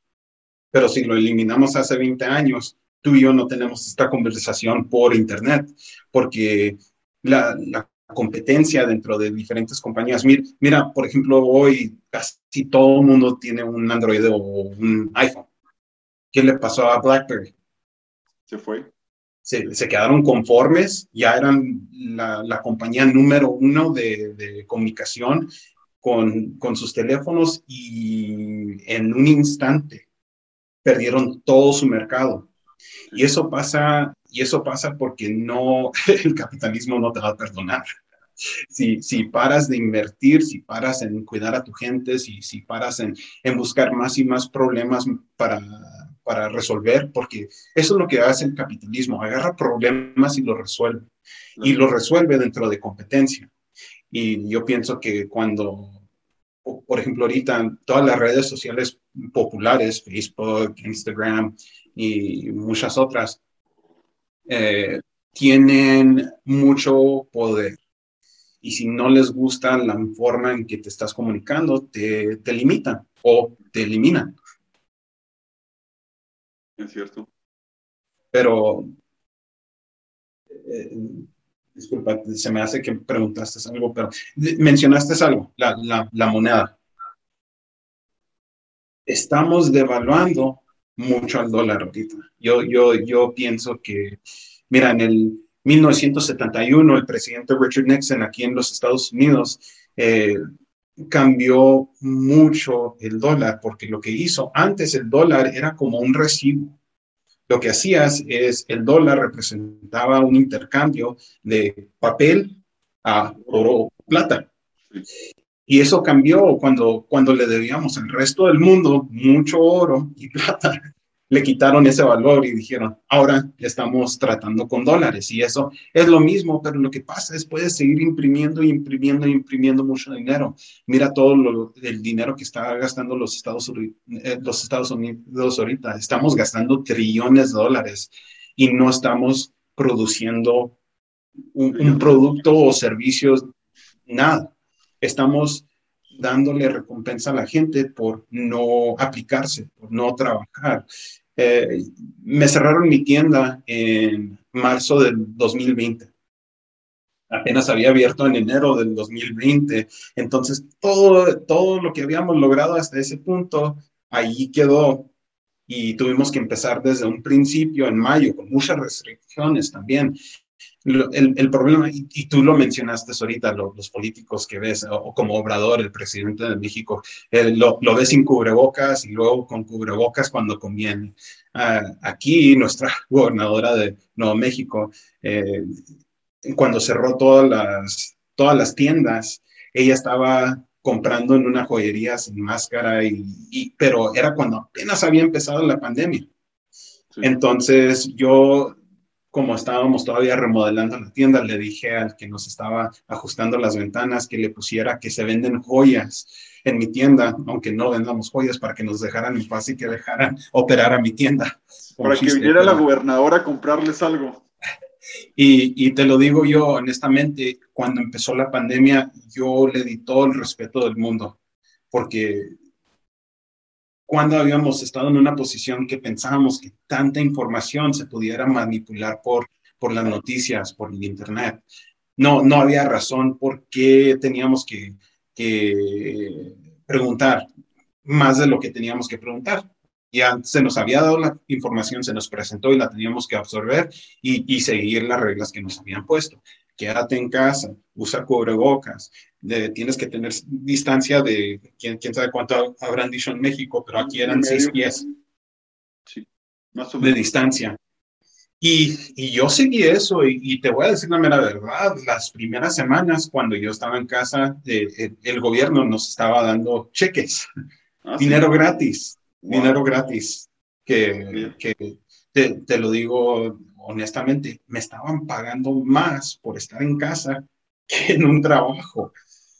pero si lo eliminamos hace 20 años, tú y yo no tenemos esta conversación por Internet, porque la, la competencia dentro de diferentes compañías. Mira, mira, por ejemplo, hoy casi todo el mundo tiene un Android o un iPhone. ¿Qué le pasó a BlackBerry? Se fue. Se, se quedaron conformes, ya eran la, la compañía número uno de, de comunicación con, con, sus teléfonos y en un instante perdieron todo su mercado. Y eso pasa, y eso pasa porque no, [LAUGHS] el capitalismo no te va a perdonar. Si, si paras de invertir, si paras en cuidar a tu gente, si, si paras en, en buscar más y más problemas para, para resolver, porque eso es lo que hace el capitalismo, agarra problemas y los resuelve, y lo resuelve dentro de competencia. Y yo pienso que cuando, por ejemplo, ahorita todas las redes sociales populares, Facebook, Instagram, y muchas otras, eh, tienen mucho poder. Y si no les gusta la forma en que te estás comunicando, te, te limitan o te eliminan. Es cierto. Pero, eh, disculpa, se me hace que preguntaste algo, pero mencionaste algo, la, la, la moneda. Estamos devaluando mucho al dólar ahorita. Yo, yo, yo pienso que, mira, en el 1971 el presidente Richard Nixon aquí en los Estados Unidos eh, cambió mucho el dólar porque lo que hizo antes el dólar era como un recibo. Lo que hacías es el dólar representaba un intercambio de papel a oro plata. Y eso cambió cuando, cuando le debíamos al resto del mundo mucho oro y [LAUGHS] plata. Le quitaron ese valor y dijeron, ahora estamos tratando con dólares. Y eso es lo mismo, pero lo que pasa es puedes seguir imprimiendo imprimiendo imprimiendo mucho dinero. Mira todo lo, el dinero que está gastando los Estados, eh, los Estados Unidos ahorita. Estamos gastando trillones de dólares y no estamos produciendo un, un producto o servicios, nada estamos dándole recompensa a la gente por no aplicarse, por no trabajar. Eh, me cerraron mi tienda en marzo del 2020. Apenas había abierto en enero del 2020. Entonces, todo, todo lo que habíamos logrado hasta ese punto, ahí quedó. Y tuvimos que empezar desde un principio, en mayo, con muchas restricciones también el, problema, y, tú lo mencionaste ahorita, los políticos que ves, o, como Obrador, el presidente de México, lo, lo, ves sin cubrebocas y luego con cubrebocas cuando conviene. Ah, aquí, nuestra [LAUGHS] gobernadora de Nuevo México, eh, cuando cerró todas las, todas las tiendas, ella estaba comprando en una joyería sin máscara, y, pero era cuando apenas había empezado la pandemia. Entonces yo como estábamos todavía remodelando la tienda, le dije al que nos estaba ajustando las ventanas que le pusiera que se venden joyas en mi tienda, aunque no vendamos joyas, para que nos dejaran en paz y que dejaran [LAUGHS] operar a mi tienda. Para que viniera la gobernadora a comprarles algo. Y, y, te lo digo yo honestamente, cuando empezó la pandemia, yo le di todo el respeto del mundo, porque cuando habíamos estado en una posición que pensábamos que tanta información se pudiera manipular por, por las noticias, por el Internet. No, no había razón por qué teníamos que, que preguntar más de lo que teníamos que preguntar. Ya se nos había dado la información, se nos presentó y la teníamos que absorber y, y seguir las reglas que nos habían puesto. Quédate en casa, usa cubrebocas, de, tienes que tener distancia de, quién, quién sabe cuánto habrán dicho en México, pero aquí eran seis pies sí, más o de distancia. Y, y, yo seguí eso y, y, te voy a decir la mera verdad, las primeras semanas cuando yo estaba en casa, eh, el, el, gobierno nos estaba dando cheques, ah, dinero sí. gratis, wow. dinero gratis, que, que te, te, lo digo honestamente, me estaban pagando más por estar en casa que en un trabajo.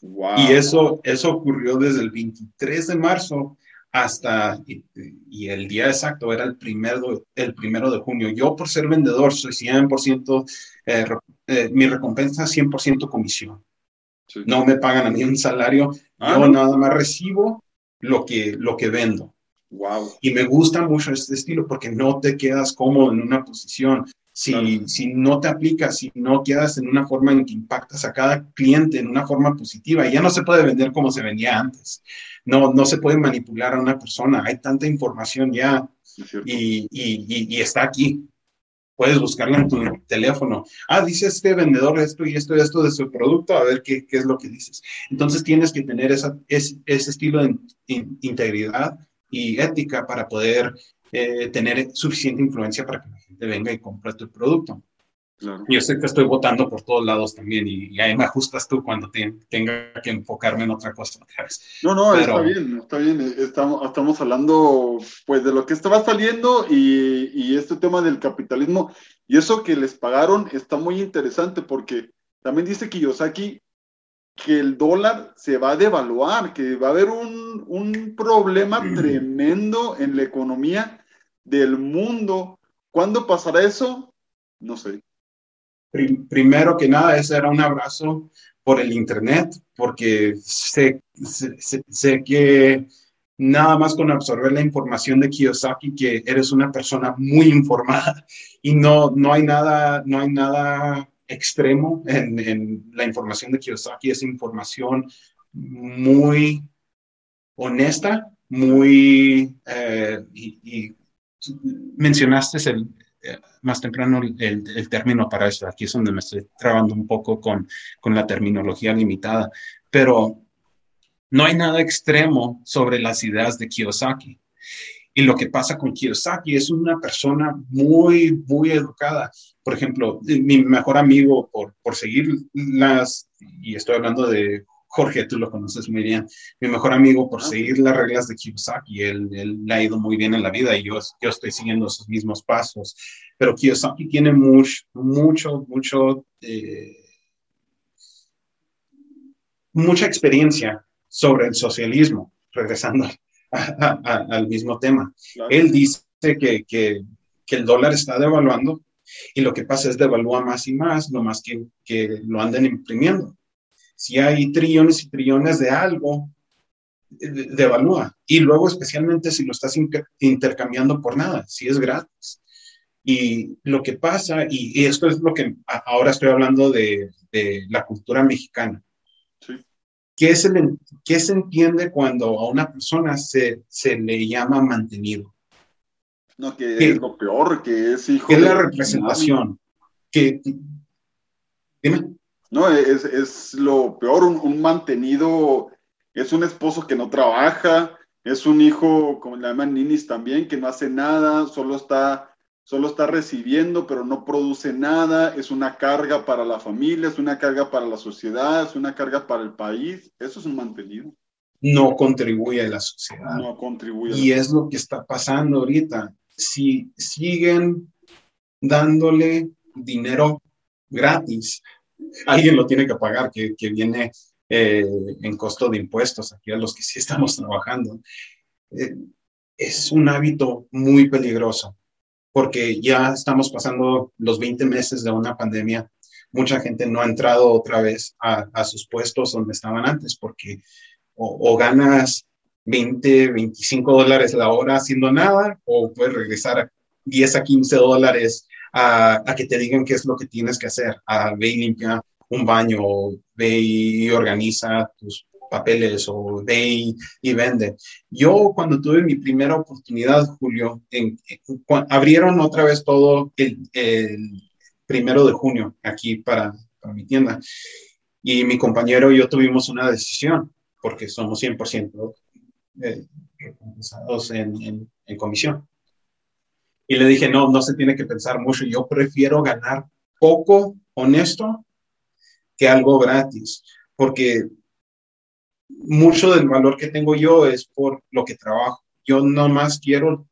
Wow. Y eso, eso ocurrió desde el 23 de marzo hasta, y, y, el día exacto era el primero, el primero de junio. Yo por ser vendedor soy 100%, eh, eh, mi recompensa es 100% comisión. Sí. No me pagan a mí un salario, ah, yo ¿no? nada más recibo lo que, lo que vendo. Wow. Y me gusta mucho este estilo porque no te quedas cómodo en una posición. Si, claro. si no te aplicas, si no quedas en una forma en que impactas a cada cliente en una forma positiva, ya no se puede vender como se vendía antes. No, no se puede manipular a una persona. Hay tanta información ya y, y, y, y, está aquí. Puedes buscarla en tu teléfono. Ah, dice este vendedor esto y esto y esto de su producto, a ver qué, qué es lo que dices. Entonces tienes que tener esa, ese, ese estilo de in, integridad y ética para poder eh, tener suficiente influencia para que la gente venga y compre tu producto. Claro. Yo sé que estoy votando por todos lados también y, y ahí me ajustas tú cuando te, tenga que enfocarme en otra cosa. No, no, Pero, está bien, está bien. Estamos, estamos hablando pues de lo que estaba saliendo y, y este tema del capitalismo y eso que les pagaron está muy interesante porque también dice Kiyosaki que el dólar se va a devaluar, que va a haber un, un problema [CLEARS THROAT] tremendo en la economía del mundo. ¿Cuándo pasará eso? No sé. Primero que nada, ese era un abrazo por el Internet, porque sé, sé, sé, que nada más con absorber la información de Kiyosaki, que eres una persona muy informada y no, no hay nada, no hay nada extremo en, en, la información de Kiyosaki, es información muy honesta, muy, eh, y, y, mencionaste el, eh, más temprano el, el, término para esto, aquí es donde me estoy trabando un poco con, con la terminología limitada, pero no hay nada extremo sobre las ideas de Kiyosaki. Y lo que pasa con Kiyosaki es una persona muy, muy educada. Por ejemplo, mi mejor amigo, por, por seguir las, y estoy hablando de Jorge, tú lo conoces muy bien, mi mejor amigo, por seguir las reglas de Kiyosaki, él, él le ha ido muy bien en la vida y yo, yo estoy siguiendo sus mismos pasos. Pero Kiyosaki tiene mucho, mucho, mucho, eh, mucha experiencia sobre el socialismo, regresando a, a, al mismo tema. Claro. Él dice que, que, que, el dólar está devaluando y lo que pasa es devalúa más y más, lo más que, que lo anden imprimiendo. Si hay trillones y trillones de algo, devalúa. Y luego, especialmente si lo estás intercambiando por nada, si es gratis. Y lo que pasa, y, y esto es lo que ahora estoy hablando de, de la cultura mexicana. ¿Qué se, le, ¿Qué se entiende cuando a una persona se, se le llama mantenido? No, que ¿Qué, es lo peor, que es hijo ¿Qué es la representación? Que, dime. No, es, es lo peor, un, un, mantenido, es un esposo que no trabaja, es un hijo, como le llaman ninis también, que no hace nada, solo está solo está recibiendo, pero no produce nada, es una carga para la familia, es una carga para la sociedad, es una carga para el país. Eso es un mantenido. No contribuye a la sociedad. No contribuye. Y es lo que está pasando ahorita. Si siguen dándole dinero gratis, alguien lo tiene que pagar, que, que viene eh, en costo de impuestos aquí a los que sí estamos [LAUGHS] trabajando. Eh, es un hábito muy peligroso porque ya estamos pasando los 20 meses de una pandemia. Mucha gente no ha entrado otra vez a, a sus puestos donde estaban antes, porque o, o, ganas 20, 25 dólares la hora haciendo nada, o puedes regresar a 10 a 15 dólares a, a que te digan qué es lo que tienes que hacer, a ve y limpia un baño, ve y organiza tus papeles o ve y, vende. Yo cuando tuve mi primera oportunidad, Julio, en, abrieron otra vez todo el, primero de junio aquí para, mi tienda. Y mi compañero y yo tuvimos una decisión, porque somos 100% eh, en, en comisión. Y le dije, no, no se tiene que pensar mucho, yo prefiero ganar poco honesto que algo gratis, porque mucho del valor que tengo yo es por lo que trabajo. Yo no más quiero,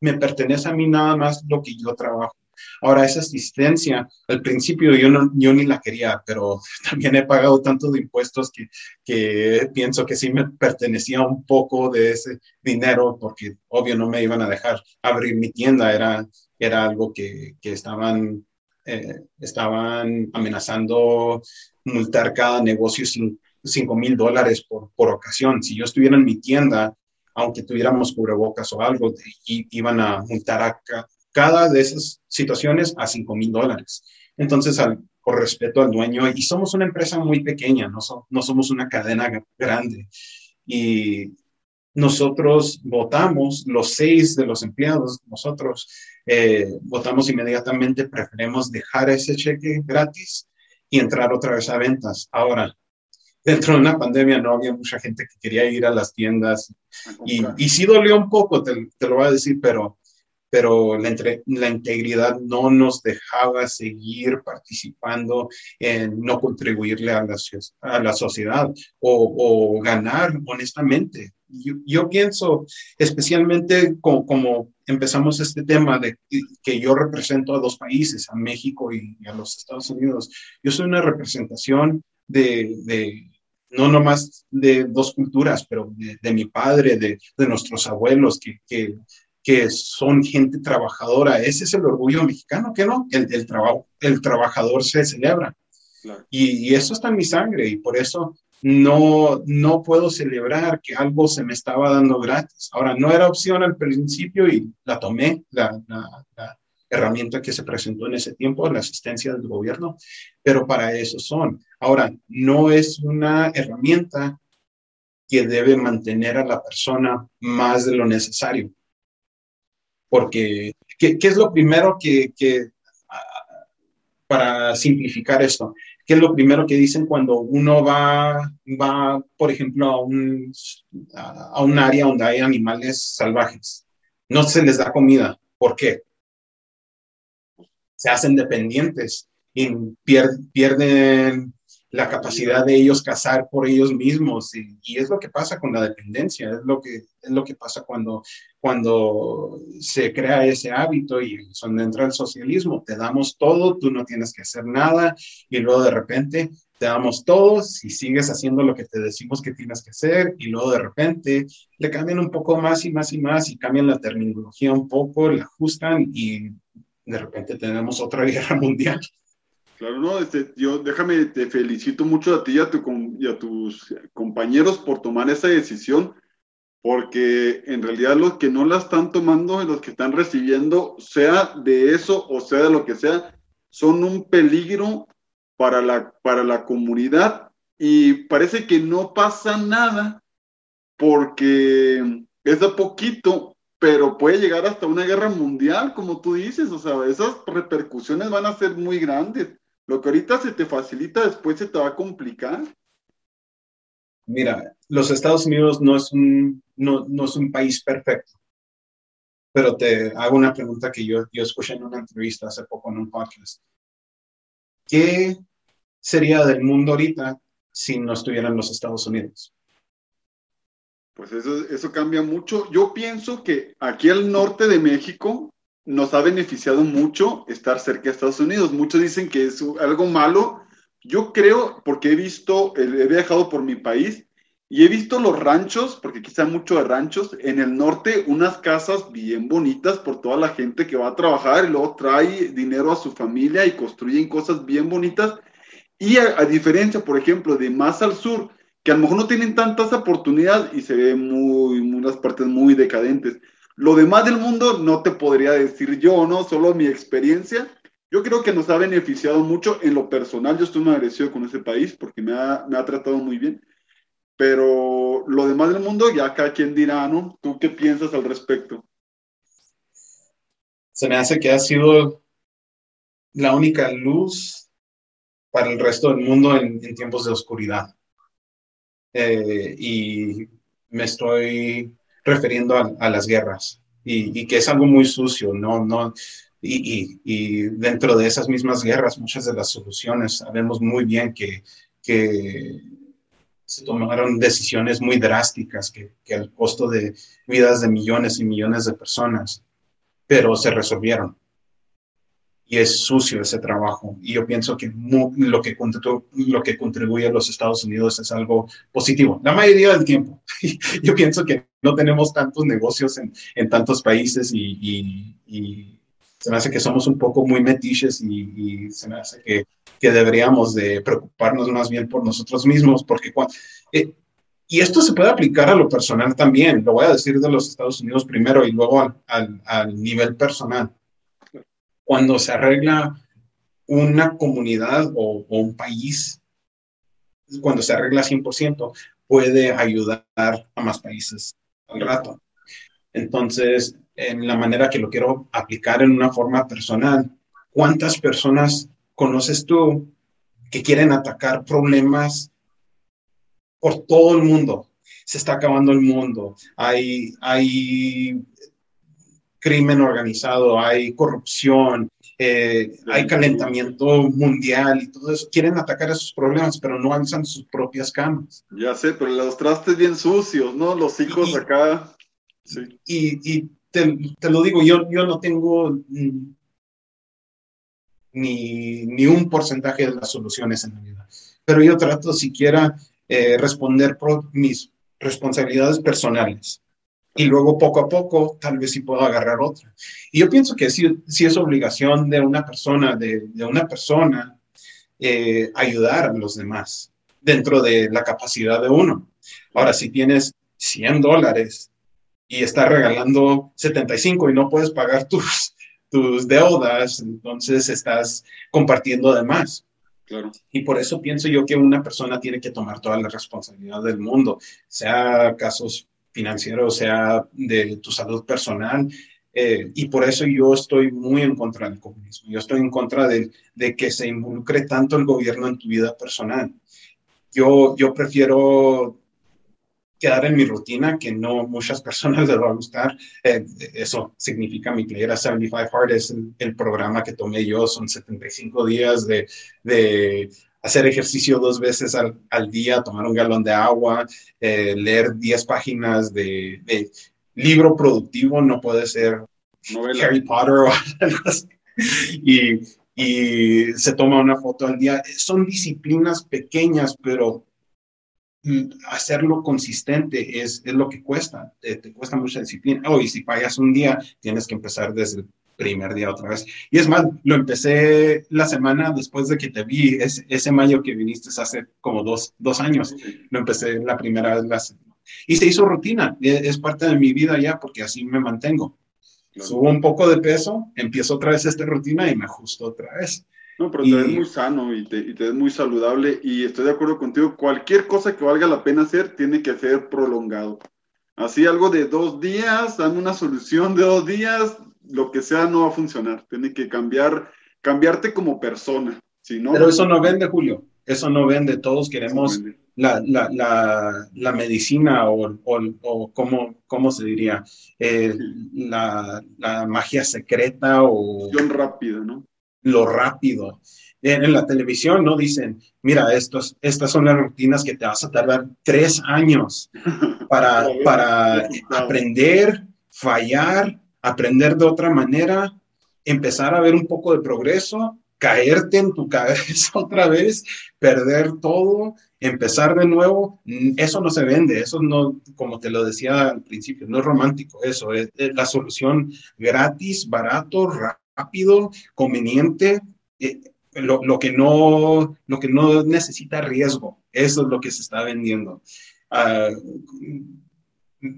me pertenece a mí nada más lo que yo trabajo. Ahora, esa asistencia, al principio yo, no, yo ni la quería, pero [LAUGHS] también he pagado tanto de impuestos que, que pienso que sí me pertenecía un poco de ese dinero, porque obvio no me iban a dejar abrir mi tienda, era, era algo que, que estaban, eh, estaban amenazando multar cada negocio sin 5 mil dólares por, por ocasión. Si yo estuviera en mi tienda, aunque tuviéramos cubrebocas o algo, iban a multar a cada de esas situaciones a 5 mil dólares. Entonces, al, por respeto al dueño, y somos una empresa muy pequeña, no, no somos una cadena grande. Y nosotros votamos, los seis de los empleados, nosotros eh, votamos inmediatamente, preferimos dejar ese cheque gratis y entrar otra vez a ventas. Ahora, dentro de una pandemia no había mucha gente que quería ir a las tiendas y, y sí dolió un poco, te, te, lo voy a decir, pero, pero la, entre, la integridad no nos dejaba seguir participando en no contribuirle a la, a la sociedad o, o ganar honestamente. Yo, yo, pienso, especialmente como, como, empezamos este tema de que yo represento a dos países, a México y, y a los Estados Unidos, yo soy una representación de, de no nomás de dos culturas, pero de, mi padre, de, de nuestros abuelos, que, que, que, son gente trabajadora. Ese es el orgullo mexicano, que no? El, el, trabajo, el trabajador se celebra. Y, y, eso está en mi sangre y por eso no, no puedo celebrar que algo se me estaba dando gratis. Ahora, no era opción al principio y la tomé, la, la herramienta que se presentó en ese tiempo, la asistencia del gobierno, pero para eso son. Ahora, no es una herramienta que debe mantener a la persona más de lo necesario. Porque, ¿qué, es lo primero que, que, para simplificar esto, qué es lo primero que dicen cuando uno va, va por ejemplo, a un, a un área donde hay animales salvajes? No se les da comida. ¿Por qué? se hacen dependientes y pierden la capacidad de ellos cazar por ellos mismos y, es lo que pasa con la dependencia, es lo que, es lo que pasa cuando, cuando se crea ese hábito y son entra el socialismo, te damos todo, tú no tienes que hacer nada y luego de repente te damos todo y sigues haciendo lo que te decimos que tienes que hacer y luego de repente le cambian un poco más y más y más y cambian la terminología un poco, la ajustan y de repente tenemos otra [LAUGHS] guerra mundial. Claro, no, este, yo déjame, te felicito mucho a ti y a, tu, y a tus compañeros por tomar esa decisión, porque en realidad los que no la están tomando y los que están recibiendo, sea de eso o sea de lo que sea, son un peligro para la, para la comunidad y parece que no pasa nada porque es de poquito pero puede llegar hasta una guerra mundial, como tú dices, o sea, esas repercusiones van a ser muy grandes. Lo que ahorita se te facilita, después se te va a complicar. Mira, los Estados Unidos no es un, no, no es un país perfecto, pero te hago una pregunta que yo, yo escuché en una entrevista hace poco en un podcast. ¿Qué sería del mundo ahorita si no estuvieran los Estados Unidos? Pues eso, eso cambia mucho. Yo pienso que aquí al norte de México nos ha beneficiado mucho estar cerca de Estados Unidos. Muchos dicen que es algo malo. Yo creo, porque he visto, he viajado por mi país y he visto los ranchos, porque quizá mucho de ranchos, en el norte unas casas bien bonitas por toda la gente que va a trabajar y luego trae dinero a su familia y construyen cosas bien bonitas. Y a, diferencia, por ejemplo, de más al sur, que a lo mejor no tienen tantas oportunidades y se ve muy, unas partes muy decadentes. Lo demás del mundo no te podría decir yo, ¿no? Solo mi experiencia. Yo creo que nos ha beneficiado mucho en lo personal. Yo estoy muy agradecido con ese país porque me ha, me ha tratado muy bien. pero lo demás del mundo ya cada quien dirá, ¿no? ¿Tú qué piensas al respecto? Se me hace que ha sido la única luz para el resto del mundo en, tiempos de oscuridad. Eh, y me estoy refiriendo a, las guerras. Y, que es algo muy sucio, no, no, y, dentro de esas mismas guerras, muchas de las soluciones, sabemos muy bien que, se tomaron decisiones muy drásticas que al costo de vidas de millones y millones de personas, pero se resolvieron y es sucio ese trabajo. Y yo pienso que lo, que contribuye a los Estados Unidos es algo positivo, la mayoría del tiempo. [LAUGHS] yo pienso que no tenemos tantos negocios en, tantos países y, y, se me hace que somos un poco muy metiches y, se me hace que, deberíamos de preocuparnos más bien por nosotros mismos, porque. Eh, y esto se puede aplicar a lo personal también, lo voy a decir de los Estados Unidos primero y luego al nivel personal cuando se arregla una comunidad o, un país, cuando se arregla 100%, puede ayudar a más países al rato. Entonces, en la manera que lo quiero aplicar en una forma personal, ¿cuántas personas conoces tú que quieren atacar problemas por todo el mundo? Se está acabando el mundo, hay, hay crimen organizado, hay corrupción, eh, hay calentamiento mundial y todo eso. Quieren atacar esos problemas, pero no alzan sus propias camas. Ya sé, pero los trastes bien sucios, ¿no? Los hijos acá. Sí. Y, te, lo digo, yo, yo no tengo ni, ni un porcentaje de las soluciones en la vida, pero yo trato siquiera eh, responder por mis responsabilidades personales y luego poco a poco tal vez sí puedo agarrar otra. Y yo pienso que sí, es obligación de una persona, de, una persona, eh, ayudar a los demás dentro de la capacidad de uno. Ahora, si tienes 100 dólares y estás regalando 75 y no puedes pagar tus, tus deudas, entonces estás compartiendo de más. Claro. Y por eso pienso yo que una persona tiene que tomar toda la responsabilidad del mundo, sea casos financiero, sea de tu salud personal. Eh, y por eso yo estoy muy en contra del comunismo. Yo estoy en contra de, de, que se involucre tanto el gobierno en tu vida personal. Yo, yo prefiero quedar en mi rutina, que no muchas personas [LAUGHS] les va a gustar. Eh, eso significa mi playera 75 Hard, es el, programa que tomé yo, son 75 días de, de hacer ejercicio dos veces al, al día, tomar un galón de agua, eh, leer 10 páginas de, de, libro productivo, no puede ser Harry Potter o [LAUGHS] algo así. Y, y se toma una foto al día. Son disciplinas pequeñas, pero hacerlo consistente es, es lo que cuesta, te, te, cuesta mucha disciplina. Oh, y si fallas un día, tienes que empezar desde primer día otra vez. Y es más, lo empecé la semana después de que te vi, ese, ese mayo que viniste hace como dos, dos años, lo empecé la primera vez la semana. Y se hizo rutina, e, es parte de mi vida ya porque así me mantengo. Subo un poco de peso, empiezo otra vez esta rutina y me ajusto otra vez. No, pero te ves muy sano y te, y te ves muy saludable y estoy de acuerdo contigo, cualquier cosa que valga la pena hacer tiene que ser prolongado. Así algo de dos días, dame una solución de dos días, lo que sea no va a funcionar. Tiene que cambiar, cambiarte como persona. Si no, Pero eso no vende, Julio. Eso no vende. Todos queremos la, la, la, la, medicina o, o, o ¿cómo, ¿cómo, se diría? Eh, la, magia secreta o... rápida, ¿no? Lo rápido. En, la televisión no dicen, mira, estos, estas son las rutinas que te vas a tardar tres años para, [LAUGHS] para aprender, fallar, aprender de otra manera, empezar a ver un poco de progreso, caerte en tu [LAUGHS] cabeza otra vez, perder todo, empezar de nuevo, eso no se vende, eso no, como te lo decía al principio, no es romántico eso, es, la solución gratis, barato, rápido, conveniente, eh, lo, que no, lo que no necesita riesgo, eso es lo que se está vendiendo. Ah,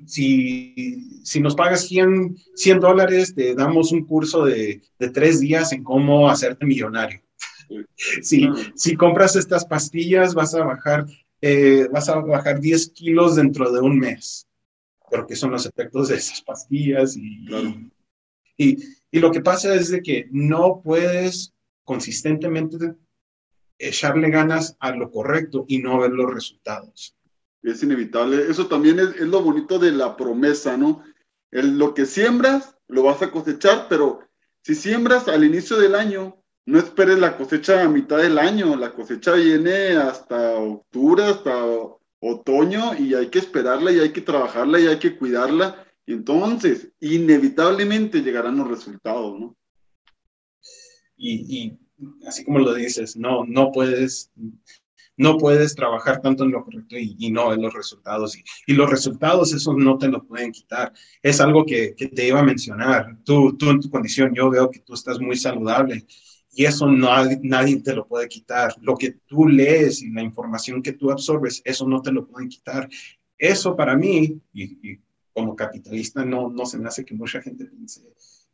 si, si nos pagas 100, 100 dólares, te damos un curso de, de, tres días en cómo hacerte millonario. [LAUGHS] si, si compras estas pastillas, vas a bajar eh, vas a bajar 10 kilos dentro de un mes. Pero ¿qué son los efectos de esas pastillas? Y, y, y, lo que pasa es de que no puedes consistentemente echarle ganas a lo correcto y no ver los resultados. Es inevitable. Eso también es, es lo bonito de la promesa, ¿no? Lo que siembras, lo vas a cosechar, pero si siembras al inicio del año, no esperes la cosecha a mitad del año, la cosecha viene hasta octubre, hasta otoño y hay que esperarla y hay que trabajarla y hay que cuidarla. Entonces, inevitablemente llegarán los resultados, ¿no? Y, y así como lo dices, no, no puedes, no puedes trabajar tanto en lo correcto y, no en los resultados. Y, los resultados, eso no te lo pueden quitar. Es algo que, te iba a mencionar. Tú, tú en tu condición, yo veo que tú estás muy saludable y eso no, nadie te lo puede quitar. Lo que tú lees y la información que tú absorbes, eso no te lo pueden quitar. Eso para mí, y, como capitalista, no, no se me hace que mucha gente piense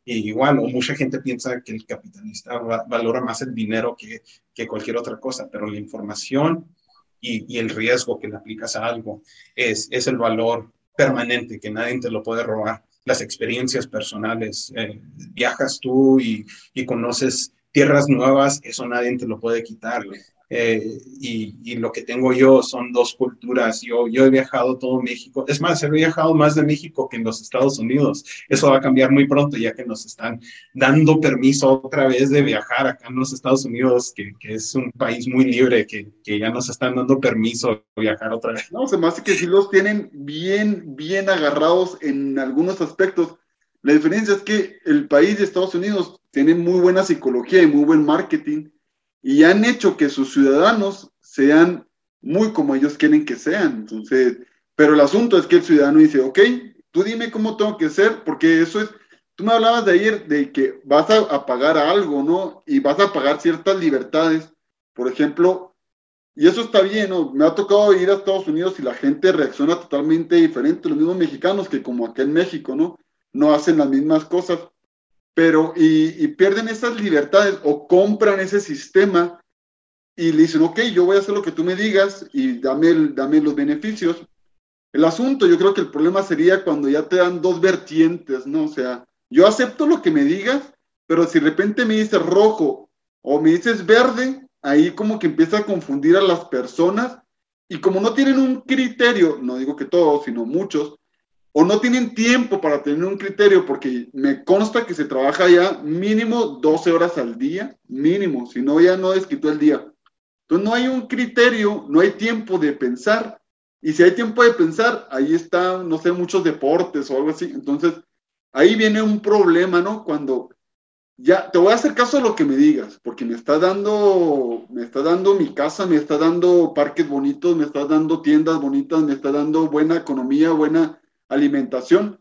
y igual, o mucha gente piensa que el capitalista valora más el dinero que, que, cualquier otra cosa, pero la información y, el riesgo que le aplicas a algo es, es el valor permanente que nadie te lo puede robar. Las experiencias personales, eh, viajas tú y, y conoces tierras nuevas, eso nadie te lo puede quitar. Eh, y, lo que tengo yo son dos culturas. Yo, yo he viajado todo México. Es más, he viajado más de México que en los Estados Unidos. Eso va a cambiar muy pronto, ya que nos están dando permiso otra vez de viajar acá en los Estados Unidos, que, que es un país muy libre, que, que, ya nos están dando permiso de viajar otra vez. No, se me hace que sí los tienen bien, bien agarrados en algunos aspectos. La diferencia es que el país de Estados Unidos tiene muy buena psicología y muy buen marketing y han hecho que sus ciudadanos sean muy como ellos quieren que sean. Entonces, pero el asunto es que el ciudadano dice, ok, tú dime cómo tengo que ser, porque eso es, tú me hablabas de ayer de que vas a, pagar algo, ¿no? Y vas a pagar ciertas libertades, por ejemplo, y eso está bien, ¿no? Me ha tocado ir a Estados Unidos y la gente reacciona totalmente diferente, los mismos mexicanos que como aquí en México, ¿no? No hacen las mismas cosas pero y, pierden esas libertades o compran ese sistema y le dicen, ok, yo voy a hacer lo que tú me digas y dame, dame los beneficios. El asunto, yo creo que el problema sería cuando ya te dan dos vertientes, ¿no? O sea, yo acepto lo que me digas, pero si de repente me dices rojo o me dices verde, ahí como que empieza a confundir a las personas y como no tienen un criterio, no digo que todos, sino muchos, o no tienen tiempo para tener un criterio, porque me consta que se trabaja ya mínimo 12 horas al día, mínimo, si no ya no desquitó el día. Entonces no hay un criterio, no hay tiempo de pensar. Y si hay tiempo de pensar, ahí están, no sé, muchos deportes o algo así. Entonces, ahí viene un problema, ¿no? Cuando ya te voy a hacer caso a lo que me digas, porque me está dando, me está dando mi casa, me está dando parques bonitos, me está dando tiendas bonitas, me está dando buena economía, buena alimentación.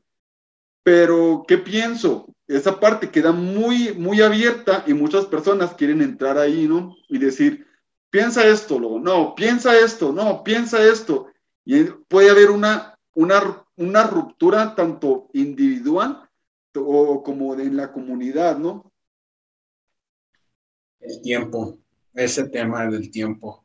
Pero, ¿qué pienso? Esa parte queda muy, muy abierta y muchas personas quieren entrar ahí, ¿no? Y decir, piensa esto, luego, no, piensa esto, no, piensa esto. Y puede haber una, una, una ruptura tanto individual o como en la comunidad, ¿no? El tiempo, ese tema del tiempo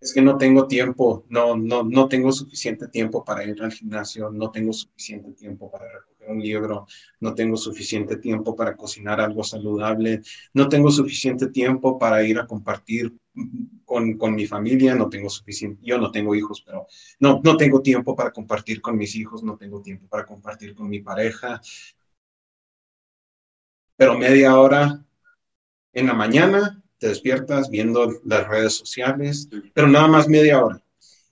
es que no tengo tiempo, no, no, no tengo suficiente tiempo para ir al gimnasio, no tengo suficiente tiempo para recoger un libro, no tengo suficiente tiempo para cocinar algo saludable, no tengo suficiente tiempo para ir a compartir con, con mi familia, no tengo suficiente, yo no tengo hijos, pero no, no tengo tiempo para compartir con mis hijos, no tengo tiempo para compartir con mi pareja, pero media hora en la mañana te despiertas viendo las redes sociales, pero nada más media hora.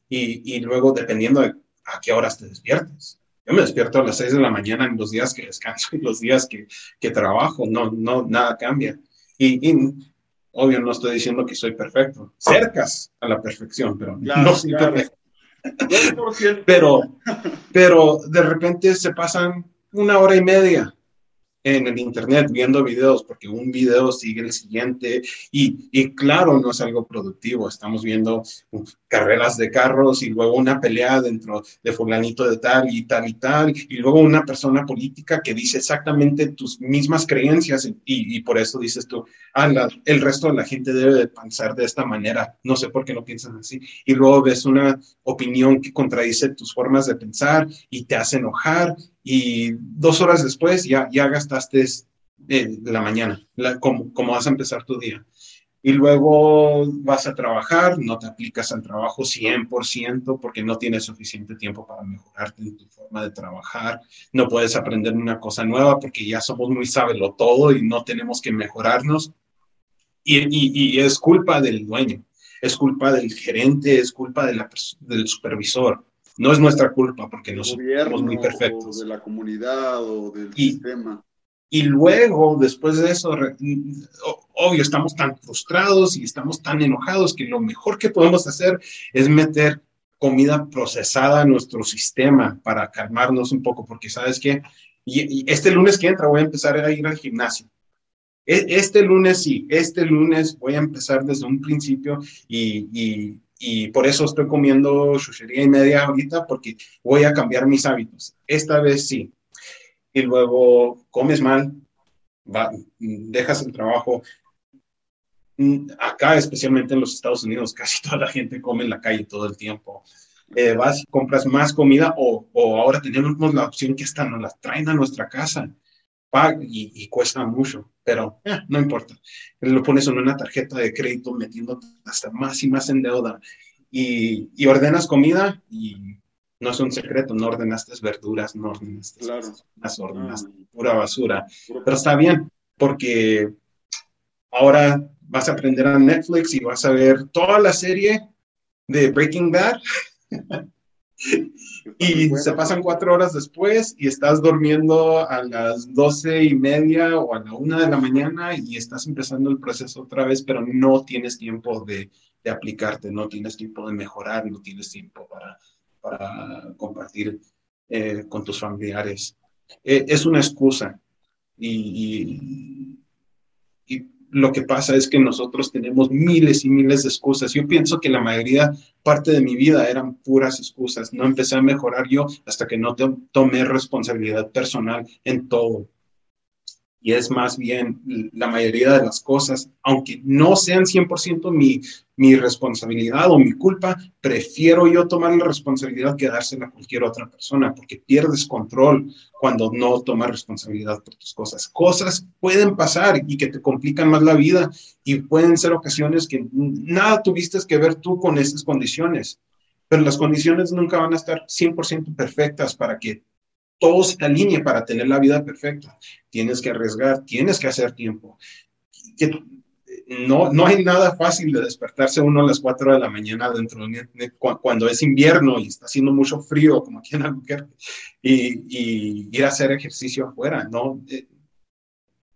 Y, y luego, dependiendo de a qué horas te despiertes. Yo me despierto a las 6 de la mañana en los días que descanso y los días que, que trabajo, no, no, nada cambia. Y, y, obvio, no estoy diciendo que soy perfecto, cercas a la perfección, pero no soy perfecto. pero, pero de repente se pasan una hora y media en el internet viendo videos, porque un video sigue el siguiente y, y claro, no es algo productivo. Estamos viendo carreras de carros y luego una pelea dentro de fulanito de tal y tal y tal, y luego una persona política que dice exactamente tus mismas creencias y, y por eso dices tú, ah, el resto de la gente debe de pensar de esta manera, no sé por qué no piensan así, y luego ves una opinión que contradice tus formas de pensar y te hace enojar y dos horas después ya, ya gastaste eh, la mañana, como, como vas a empezar tu día y luego vas a trabajar, no te aplicas al trabajo 100% porque no tienes suficiente tiempo para mejorarte en tu forma de trabajar, no puedes aprender una cosa nueva porque ya somos muy sábelo todo y no tenemos que mejorarnos. Y, es culpa del dueño, es culpa del gerente, es culpa de la, del supervisor. No es nuestra culpa porque no somos muy perfectos. O de la comunidad o del sistema. Y luego, después de eso, obvio, estamos tan frustrados y estamos tan enojados que lo mejor que podemos hacer es meter comida procesada a nuestro sistema para calmarnos un poco, porque sabes que y, este lunes que entra voy a empezar a ir al gimnasio. E, este lunes sí, este lunes voy a empezar desde un principio y, y, y por eso estoy comiendo chuchería y media ahorita, porque voy a cambiar mis hábitos. Esta vez sí, y luego comes mal, dejas el trabajo. Acá, especialmente en los Estados Unidos, casi toda la gente come en la calle todo el tiempo. Eh, vas y compras más comida o, o, ahora tenemos la opción que hasta nos la traen a nuestra casa y, y cuesta mucho, pero eh, no importa. Lo pones en una tarjeta de crédito metiendo hasta más y más en deuda y, y ordenas comida y no es un secreto, no ordenaste verduras, no ordenaste claro. las ordenaste ah. pura basura. Pero está bien, porque ahora vas a aprender a Netflix y vas a ver toda la serie de Breaking Bad. [LAUGHS] y se pasan cuatro horas después y estás durmiendo a las doce y media o a la una de la mañana y estás empezando el proceso otra vez, pero no tienes tiempo de, de aplicarte, no tienes tiempo de mejorar, no tienes tiempo para para compartir eh, con tus familiares. Eh, es una excusa y, y, lo que pasa es que nosotros tenemos miles y miles de excusas. Yo pienso que la mayoría, parte de mi vida eran puras excusas. No empecé a mejorar yo hasta que no tomé responsabilidad personal en todo y es más bien la mayoría de las cosas, aunque no sean 100% mi, mi responsabilidad o mi culpa, prefiero yo tomar la responsabilidad que dársela a cualquier otra persona, porque pierdes control cuando no tomas responsabilidad por tus cosas. Cosas pueden pasar y que te complican más la vida y pueden ser ocasiones que nada tuviste que ver tú con esas condiciones, pero las condiciones nunca van a estar 100% perfectas para que todo se alinee para tener la vida perfecta. Tienes que arriesgar, tienes que hacer tiempo. Que no, no hay nada fácil de despertarse uno a las 4 de la mañana dentro de, cuando es invierno y está haciendo mucho frío, como aquí en Albuquerque, y, y ir a hacer ejercicio afuera, ¿no? Eh,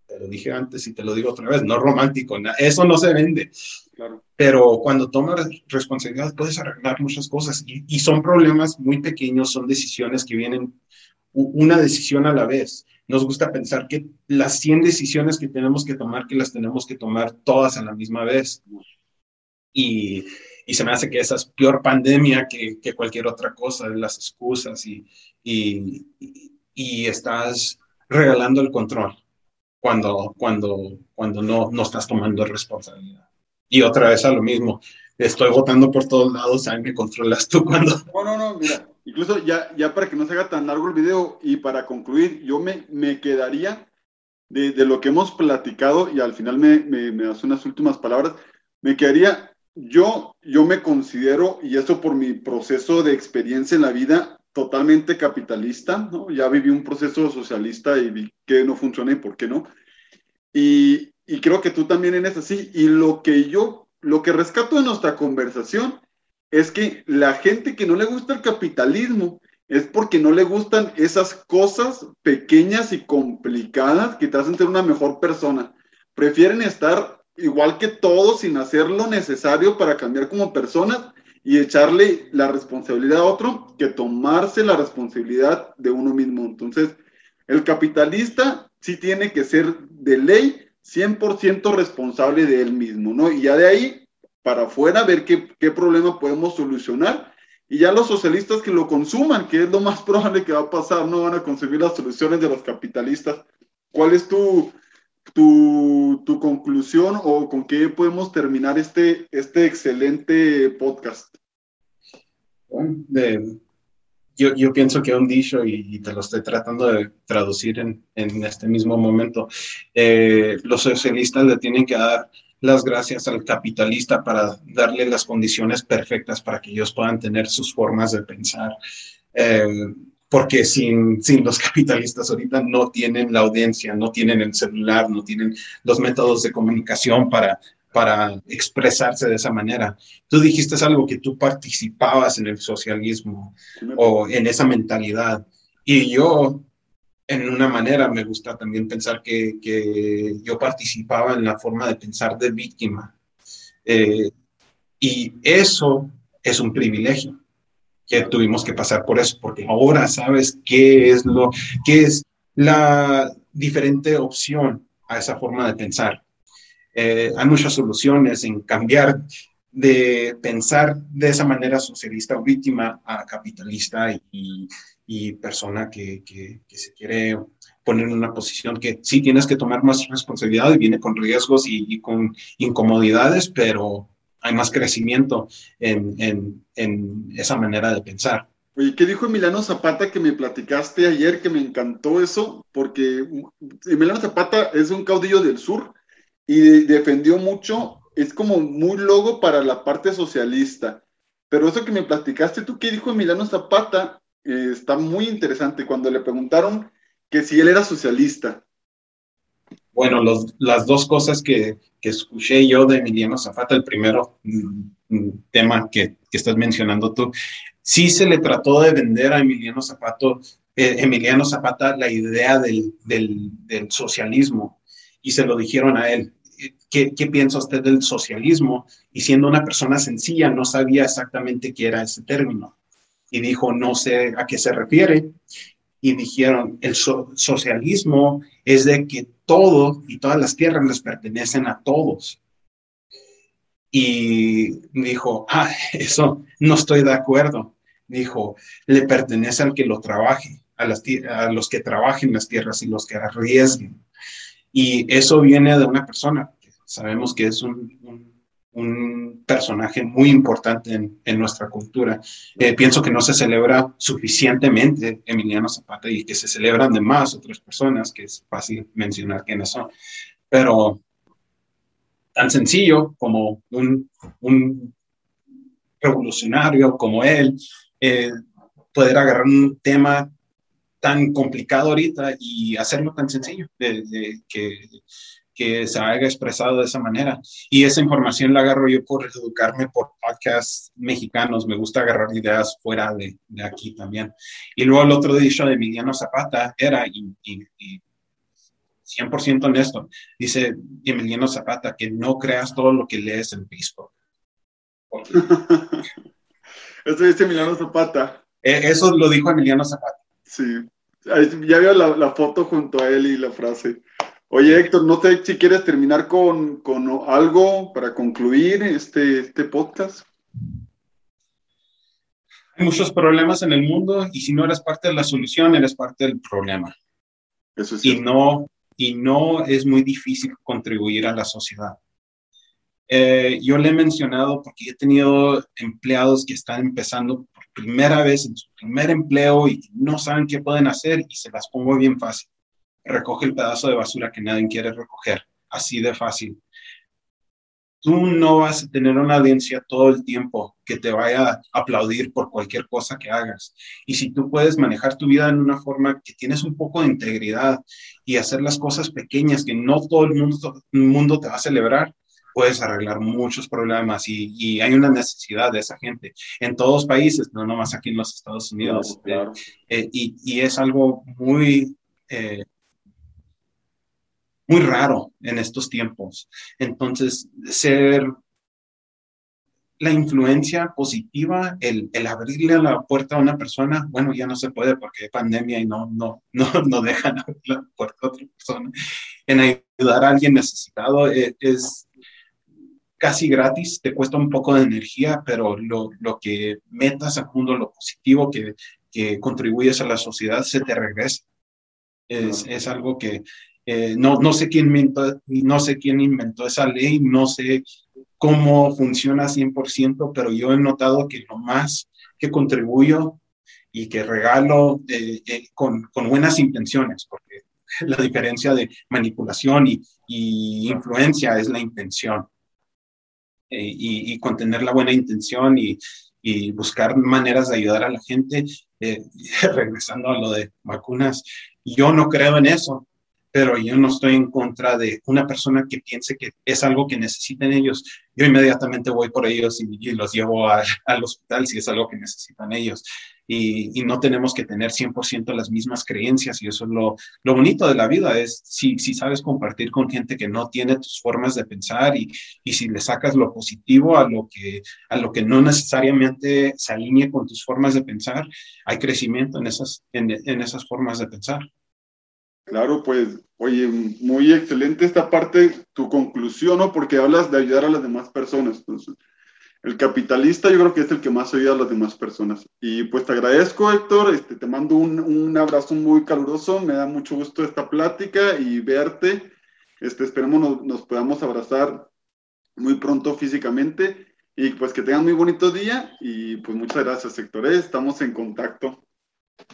te lo dije antes y te lo digo otra vez, no romántico, eso no se vende. Pero cuando tomas responsabilidad puedes arreglar muchas cosas y, y, son problemas muy pequeños, son decisiones que vienen una decisión a la vez. Nos gusta pensar que las 100 decisiones que tenemos que tomar, que las tenemos que tomar todas a la misma vez. Y, y se me hace que esa es peor pandemia que, que cualquier otra cosa, las excusas y, y, y, estás regalando el control cuando, cuando, cuando no, no estás tomando responsabilidad. Y otra vez a lo mismo, estoy votando por todos lados, ¿sabes? Me controlas tú cuando... No, no, no, mira, Incluso ya, ya para que no se haga tan largo el video y para concluir, yo me, me quedaría de, de, lo que hemos platicado y al final me, me, me das unas últimas palabras, me quedaría, yo, yo me considero, y eso por mi proceso de experiencia en la vida, totalmente capitalista, ¿no? Ya viví un proceso socialista y vi que no funciona y por qué no. Y, y creo que tú también eres así. Y lo que yo, lo que rescato de nuestra conversación es que la gente que no le gusta el capitalismo es porque no le gustan esas cosas pequeñas y complicadas que te hacen ser una mejor persona. Prefieren estar igual que todos sin hacer lo necesario para cambiar como personas y echarle la responsabilidad a otro que tomarse la responsabilidad de uno mismo. Entonces, el capitalista sí tiene que ser de ley 100% responsable de él mismo, ¿no? Y ya de ahí para afuera ver qué, qué problema podemos solucionar. Y ya los socialistas que lo consuman, que es lo más [LAUGHS] probable que va a pasar, no van a consumir las soluciones de los capitalistas. ¿Cuál es tu, tu, tu conclusión o con qué podemos terminar este, este excelente podcast? yo, yo, pienso que un dicho, y, te lo estoy tratando de traducir en, en este mismo momento, eh, los socialistas le tienen que dar las gracias al capitalista para darle las condiciones perfectas para que ellos puedan tener sus formas de pensar. Eh, porque sin, sin los capitalistas ahorita no tienen la audiencia, no tienen el celular, no tienen los métodos de comunicación para, para expresarse de esa manera. Tú dijiste algo que tú participabas en el socialismo o en esa mentalidad. Y yo, en una manera, me gusta también pensar que, que yo participaba en la forma de pensar de víctima. Eh, y eso es un privilegio que tuvimos que pasar por eso, porque ahora sabes qué es lo, qué es la diferente opción a esa forma de pensar. Eh, hay muchas soluciones en cambiar de pensar de esa manera socialista o víctima a capitalista y, y persona que, que, se quiere poner en una posición que sí tienes que tomar más responsabilidad y viene con riesgos y, y con incomodidades, pero hay más crecimiento en, en, en esa manera de pensar. Oye, ¿qué dijo Emiliano Zapata que me platicaste ayer que me encantó eso? Porque Emiliano Zapata es un caudillo del sur y defendió mucho, es como muy logo para la parte socialista. Pero eso que me platicaste, tú qué dijo Emiliano Zapata, eh, está muy interesante cuando le preguntaron que si él era socialista. Bueno, los, las dos cosas que, que, escuché yo de Emiliano Zapata, el primero mm, mm, tema que, que, estás mencionando tú, sí se le trató de vender a Emiliano Zapata, eh, Emiliano Zapata la idea del, del, del, socialismo y se lo dijeron a él. ¿Qué, ¿Qué, piensa usted del socialismo? Y siendo una persona sencilla, no sabía exactamente qué era ese término. Y dijo, no sé a qué se refiere y dijeron, el socialismo es de que todo y todas las tierras les pertenecen a todos. Y dijo, ah, eso no estoy de acuerdo. Dijo, le pertenece al que lo trabaje, a, los que trabajen las tierras y los que arriesguen. Y eso viene de una persona, sabemos que es un personaje muy importante en, nuestra cultura. Eh, pienso que no se celebra suficientemente Emiliano Zapata y que se celebran de más otras personas, que es fácil mencionar quiénes son. Pero tan sencillo como un, revolucionario como él, eh, poder agarrar un tema tan complicado ahorita y hacerlo tan sencillo, de que que se haya expresado de esa manera. Y esa información la agarro yo por educarme por podcasts mexicanos. Me gusta agarrar ideas fuera de, de aquí también. Y luego el otro dicho de Emiliano Zapata era, y, y, 100% honesto, dice Emiliano Zapata, que no creas todo lo que lees en Facebook. [LAUGHS] Eso dice Emiliano Zapata. E, eso lo dijo Emiliano Zapata. Sí. Ya veo la, la foto junto a él y la frase. Oye, Héctor, no sé si quieres terminar con, algo para concluir este, este podcast. Hay muchos problemas en el mundo y si no eres parte de la solución, eres parte del problema. Eso es y no, y no es muy difícil contribuir a la sociedad. Eh, yo le he mencionado porque he tenido empleados que están empezando por primera vez en su primer empleo y no saben qué pueden hacer y se las pongo bien fácil recoge el pedazo de basura que nadie quiere recoger. Así de fácil. Tú no vas a tener una audiencia todo el tiempo que te vaya a aplaudir por cualquier cosa que hagas. Y si tú puedes manejar tu vida en una forma que tienes un poco de integridad y hacer las cosas pequeñas que no todo el mundo, el mundo te va a celebrar, puedes arreglar muchos problemas y, y, hay una necesidad de esa gente en todos los países, no nomás aquí en los Estados Unidos. Claro, eh, y, y, es algo muy eh, muy raro en estos tiempos. Entonces, ser la influencia positiva, el, el, abrirle la puerta a una persona, bueno, ya no se puede porque hay pandemia y no, no, no, [LAUGHS] no dejan abrir la puerta a otra persona. En ayudar a alguien necesitado es, es casi gratis, te cuesta un poco de energía, pero lo, lo que metas al mundo, lo positivo que, que, contribuyes a la sociedad, se te regresa. Es, es algo que eh, no, no, sé quién inventó, no sé quién inventó esa ley, no sé cómo funciona 100%, pero yo he notado que lo más que contribuyo y que regalo eh, eh, con, con, buenas intenciones, porque [LAUGHS] la diferencia de manipulación y, influencia es la intención. Y, y, con tener la buena intención y, buscar maneras de ayudar a la gente, [LAUGHS] regresando a lo de vacunas, yo no creo en eso pero yo no estoy en contra de una persona que piense que es algo que necesitan ellos. Yo inmediatamente voy por ellos y, los llevo al hospital si es algo que necesitan ellos. Y, no tenemos que tener 100% las mismas creencias y eso es lo, bonito de la vida, es si, sabes compartir con gente que no tiene tus formas de pensar y, si le sacas lo positivo a lo, que, a no necesariamente se alinee con tus formas de pensar, hay crecimiento en esas formas de pensar. Claro, pues, oye, muy excelente esta parte, tu conclusión, ¿no? Porque hablas de ayudar a las demás personas. Entonces, el capitalista yo creo que es el que más ayuda a las demás personas. Y pues te agradezco, Héctor, este, te mando un, un abrazo muy caluroso, me da mucho gusto esta plática y verte. Este, esperemos nos, nos podamos abrazar muy pronto físicamente y pues que tengan muy bonito día y pues muchas gracias, Héctor. ¿eh? Estamos en contacto.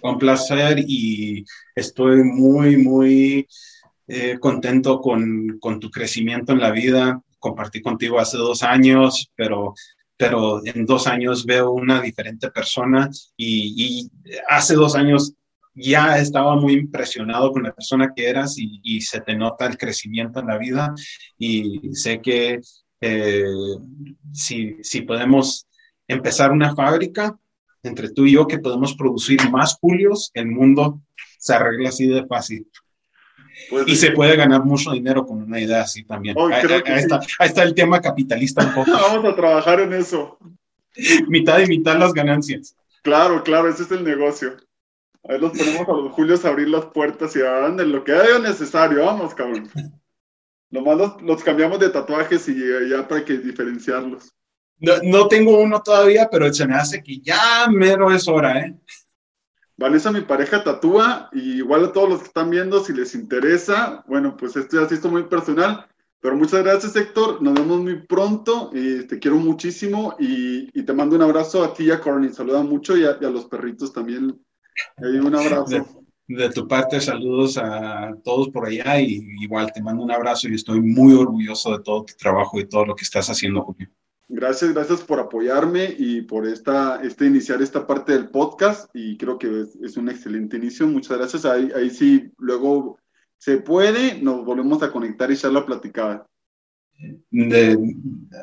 Un placer y estoy muy, muy eh, contento con, con, tu crecimiento en la vida. Compartí contigo hace dos años, pero, pero en dos años veo una diferente persona y, hace dos años ya estaba muy impresionado con la persona que eras y, y, se te nota el crecimiento en la vida y sé que eh, si, si podemos empezar una fábrica, entre tú y yo que podemos producir más Julios, el mundo se arregla así de fácil. Pues, y se puede ganar mucho dinero con una idea así también. ahí, ahí, está, ahí, está, el tema capitalista un poco. [LAUGHS] Vamos a trabajar en eso. mitad y mitad las ganancias. Claro, claro, ese es el negocio. Ahí los ponemos a los Julios a abrir las puertas y hagan de lo que haya necesario. Vamos, cabrón. [LAUGHS] Nomás los, los cambiamos de tatuajes y ya para que diferenciarlos. No, no, tengo uno todavía, pero se me hace que ya mero es hora, ¿eh? Vanessa, mi pareja tatúa, y igual a todos los que están viendo, si les interesa, bueno, pues esto ya se muy personal, pero muchas gracias, Héctor, nos vemos muy pronto, y te quiero muchísimo, y, y, te mando un abrazo a ti y a Corny, saluda mucho, y a, y a los perritos también, un abrazo. De, de, tu parte, saludos a todos por allá, y igual te mando un abrazo, y estoy muy orgulloso de todo tu trabajo y todo lo que estás haciendo, Julio. Gracias, gracias por apoyarme y por esta, este iniciar esta parte del podcast y creo que es, es un excelente inicio. Muchas gracias. Ahí, ahí sí, luego se puede, nos volvemos a conectar y ya la platicada. De,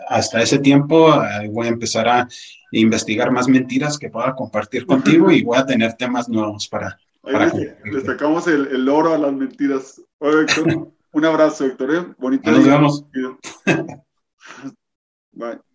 hasta ese tiempo voy a empezar a investigar más mentiras que pueda compartir [LAUGHS] contigo y voy a tener temas nuevos para... para le, le, sacamos el, el, oro a las mentiras. Oye, Héctor, [LAUGHS] un abrazo, Héctor. ¿eh? Bonito. Nos vemos. Bye. [LAUGHS]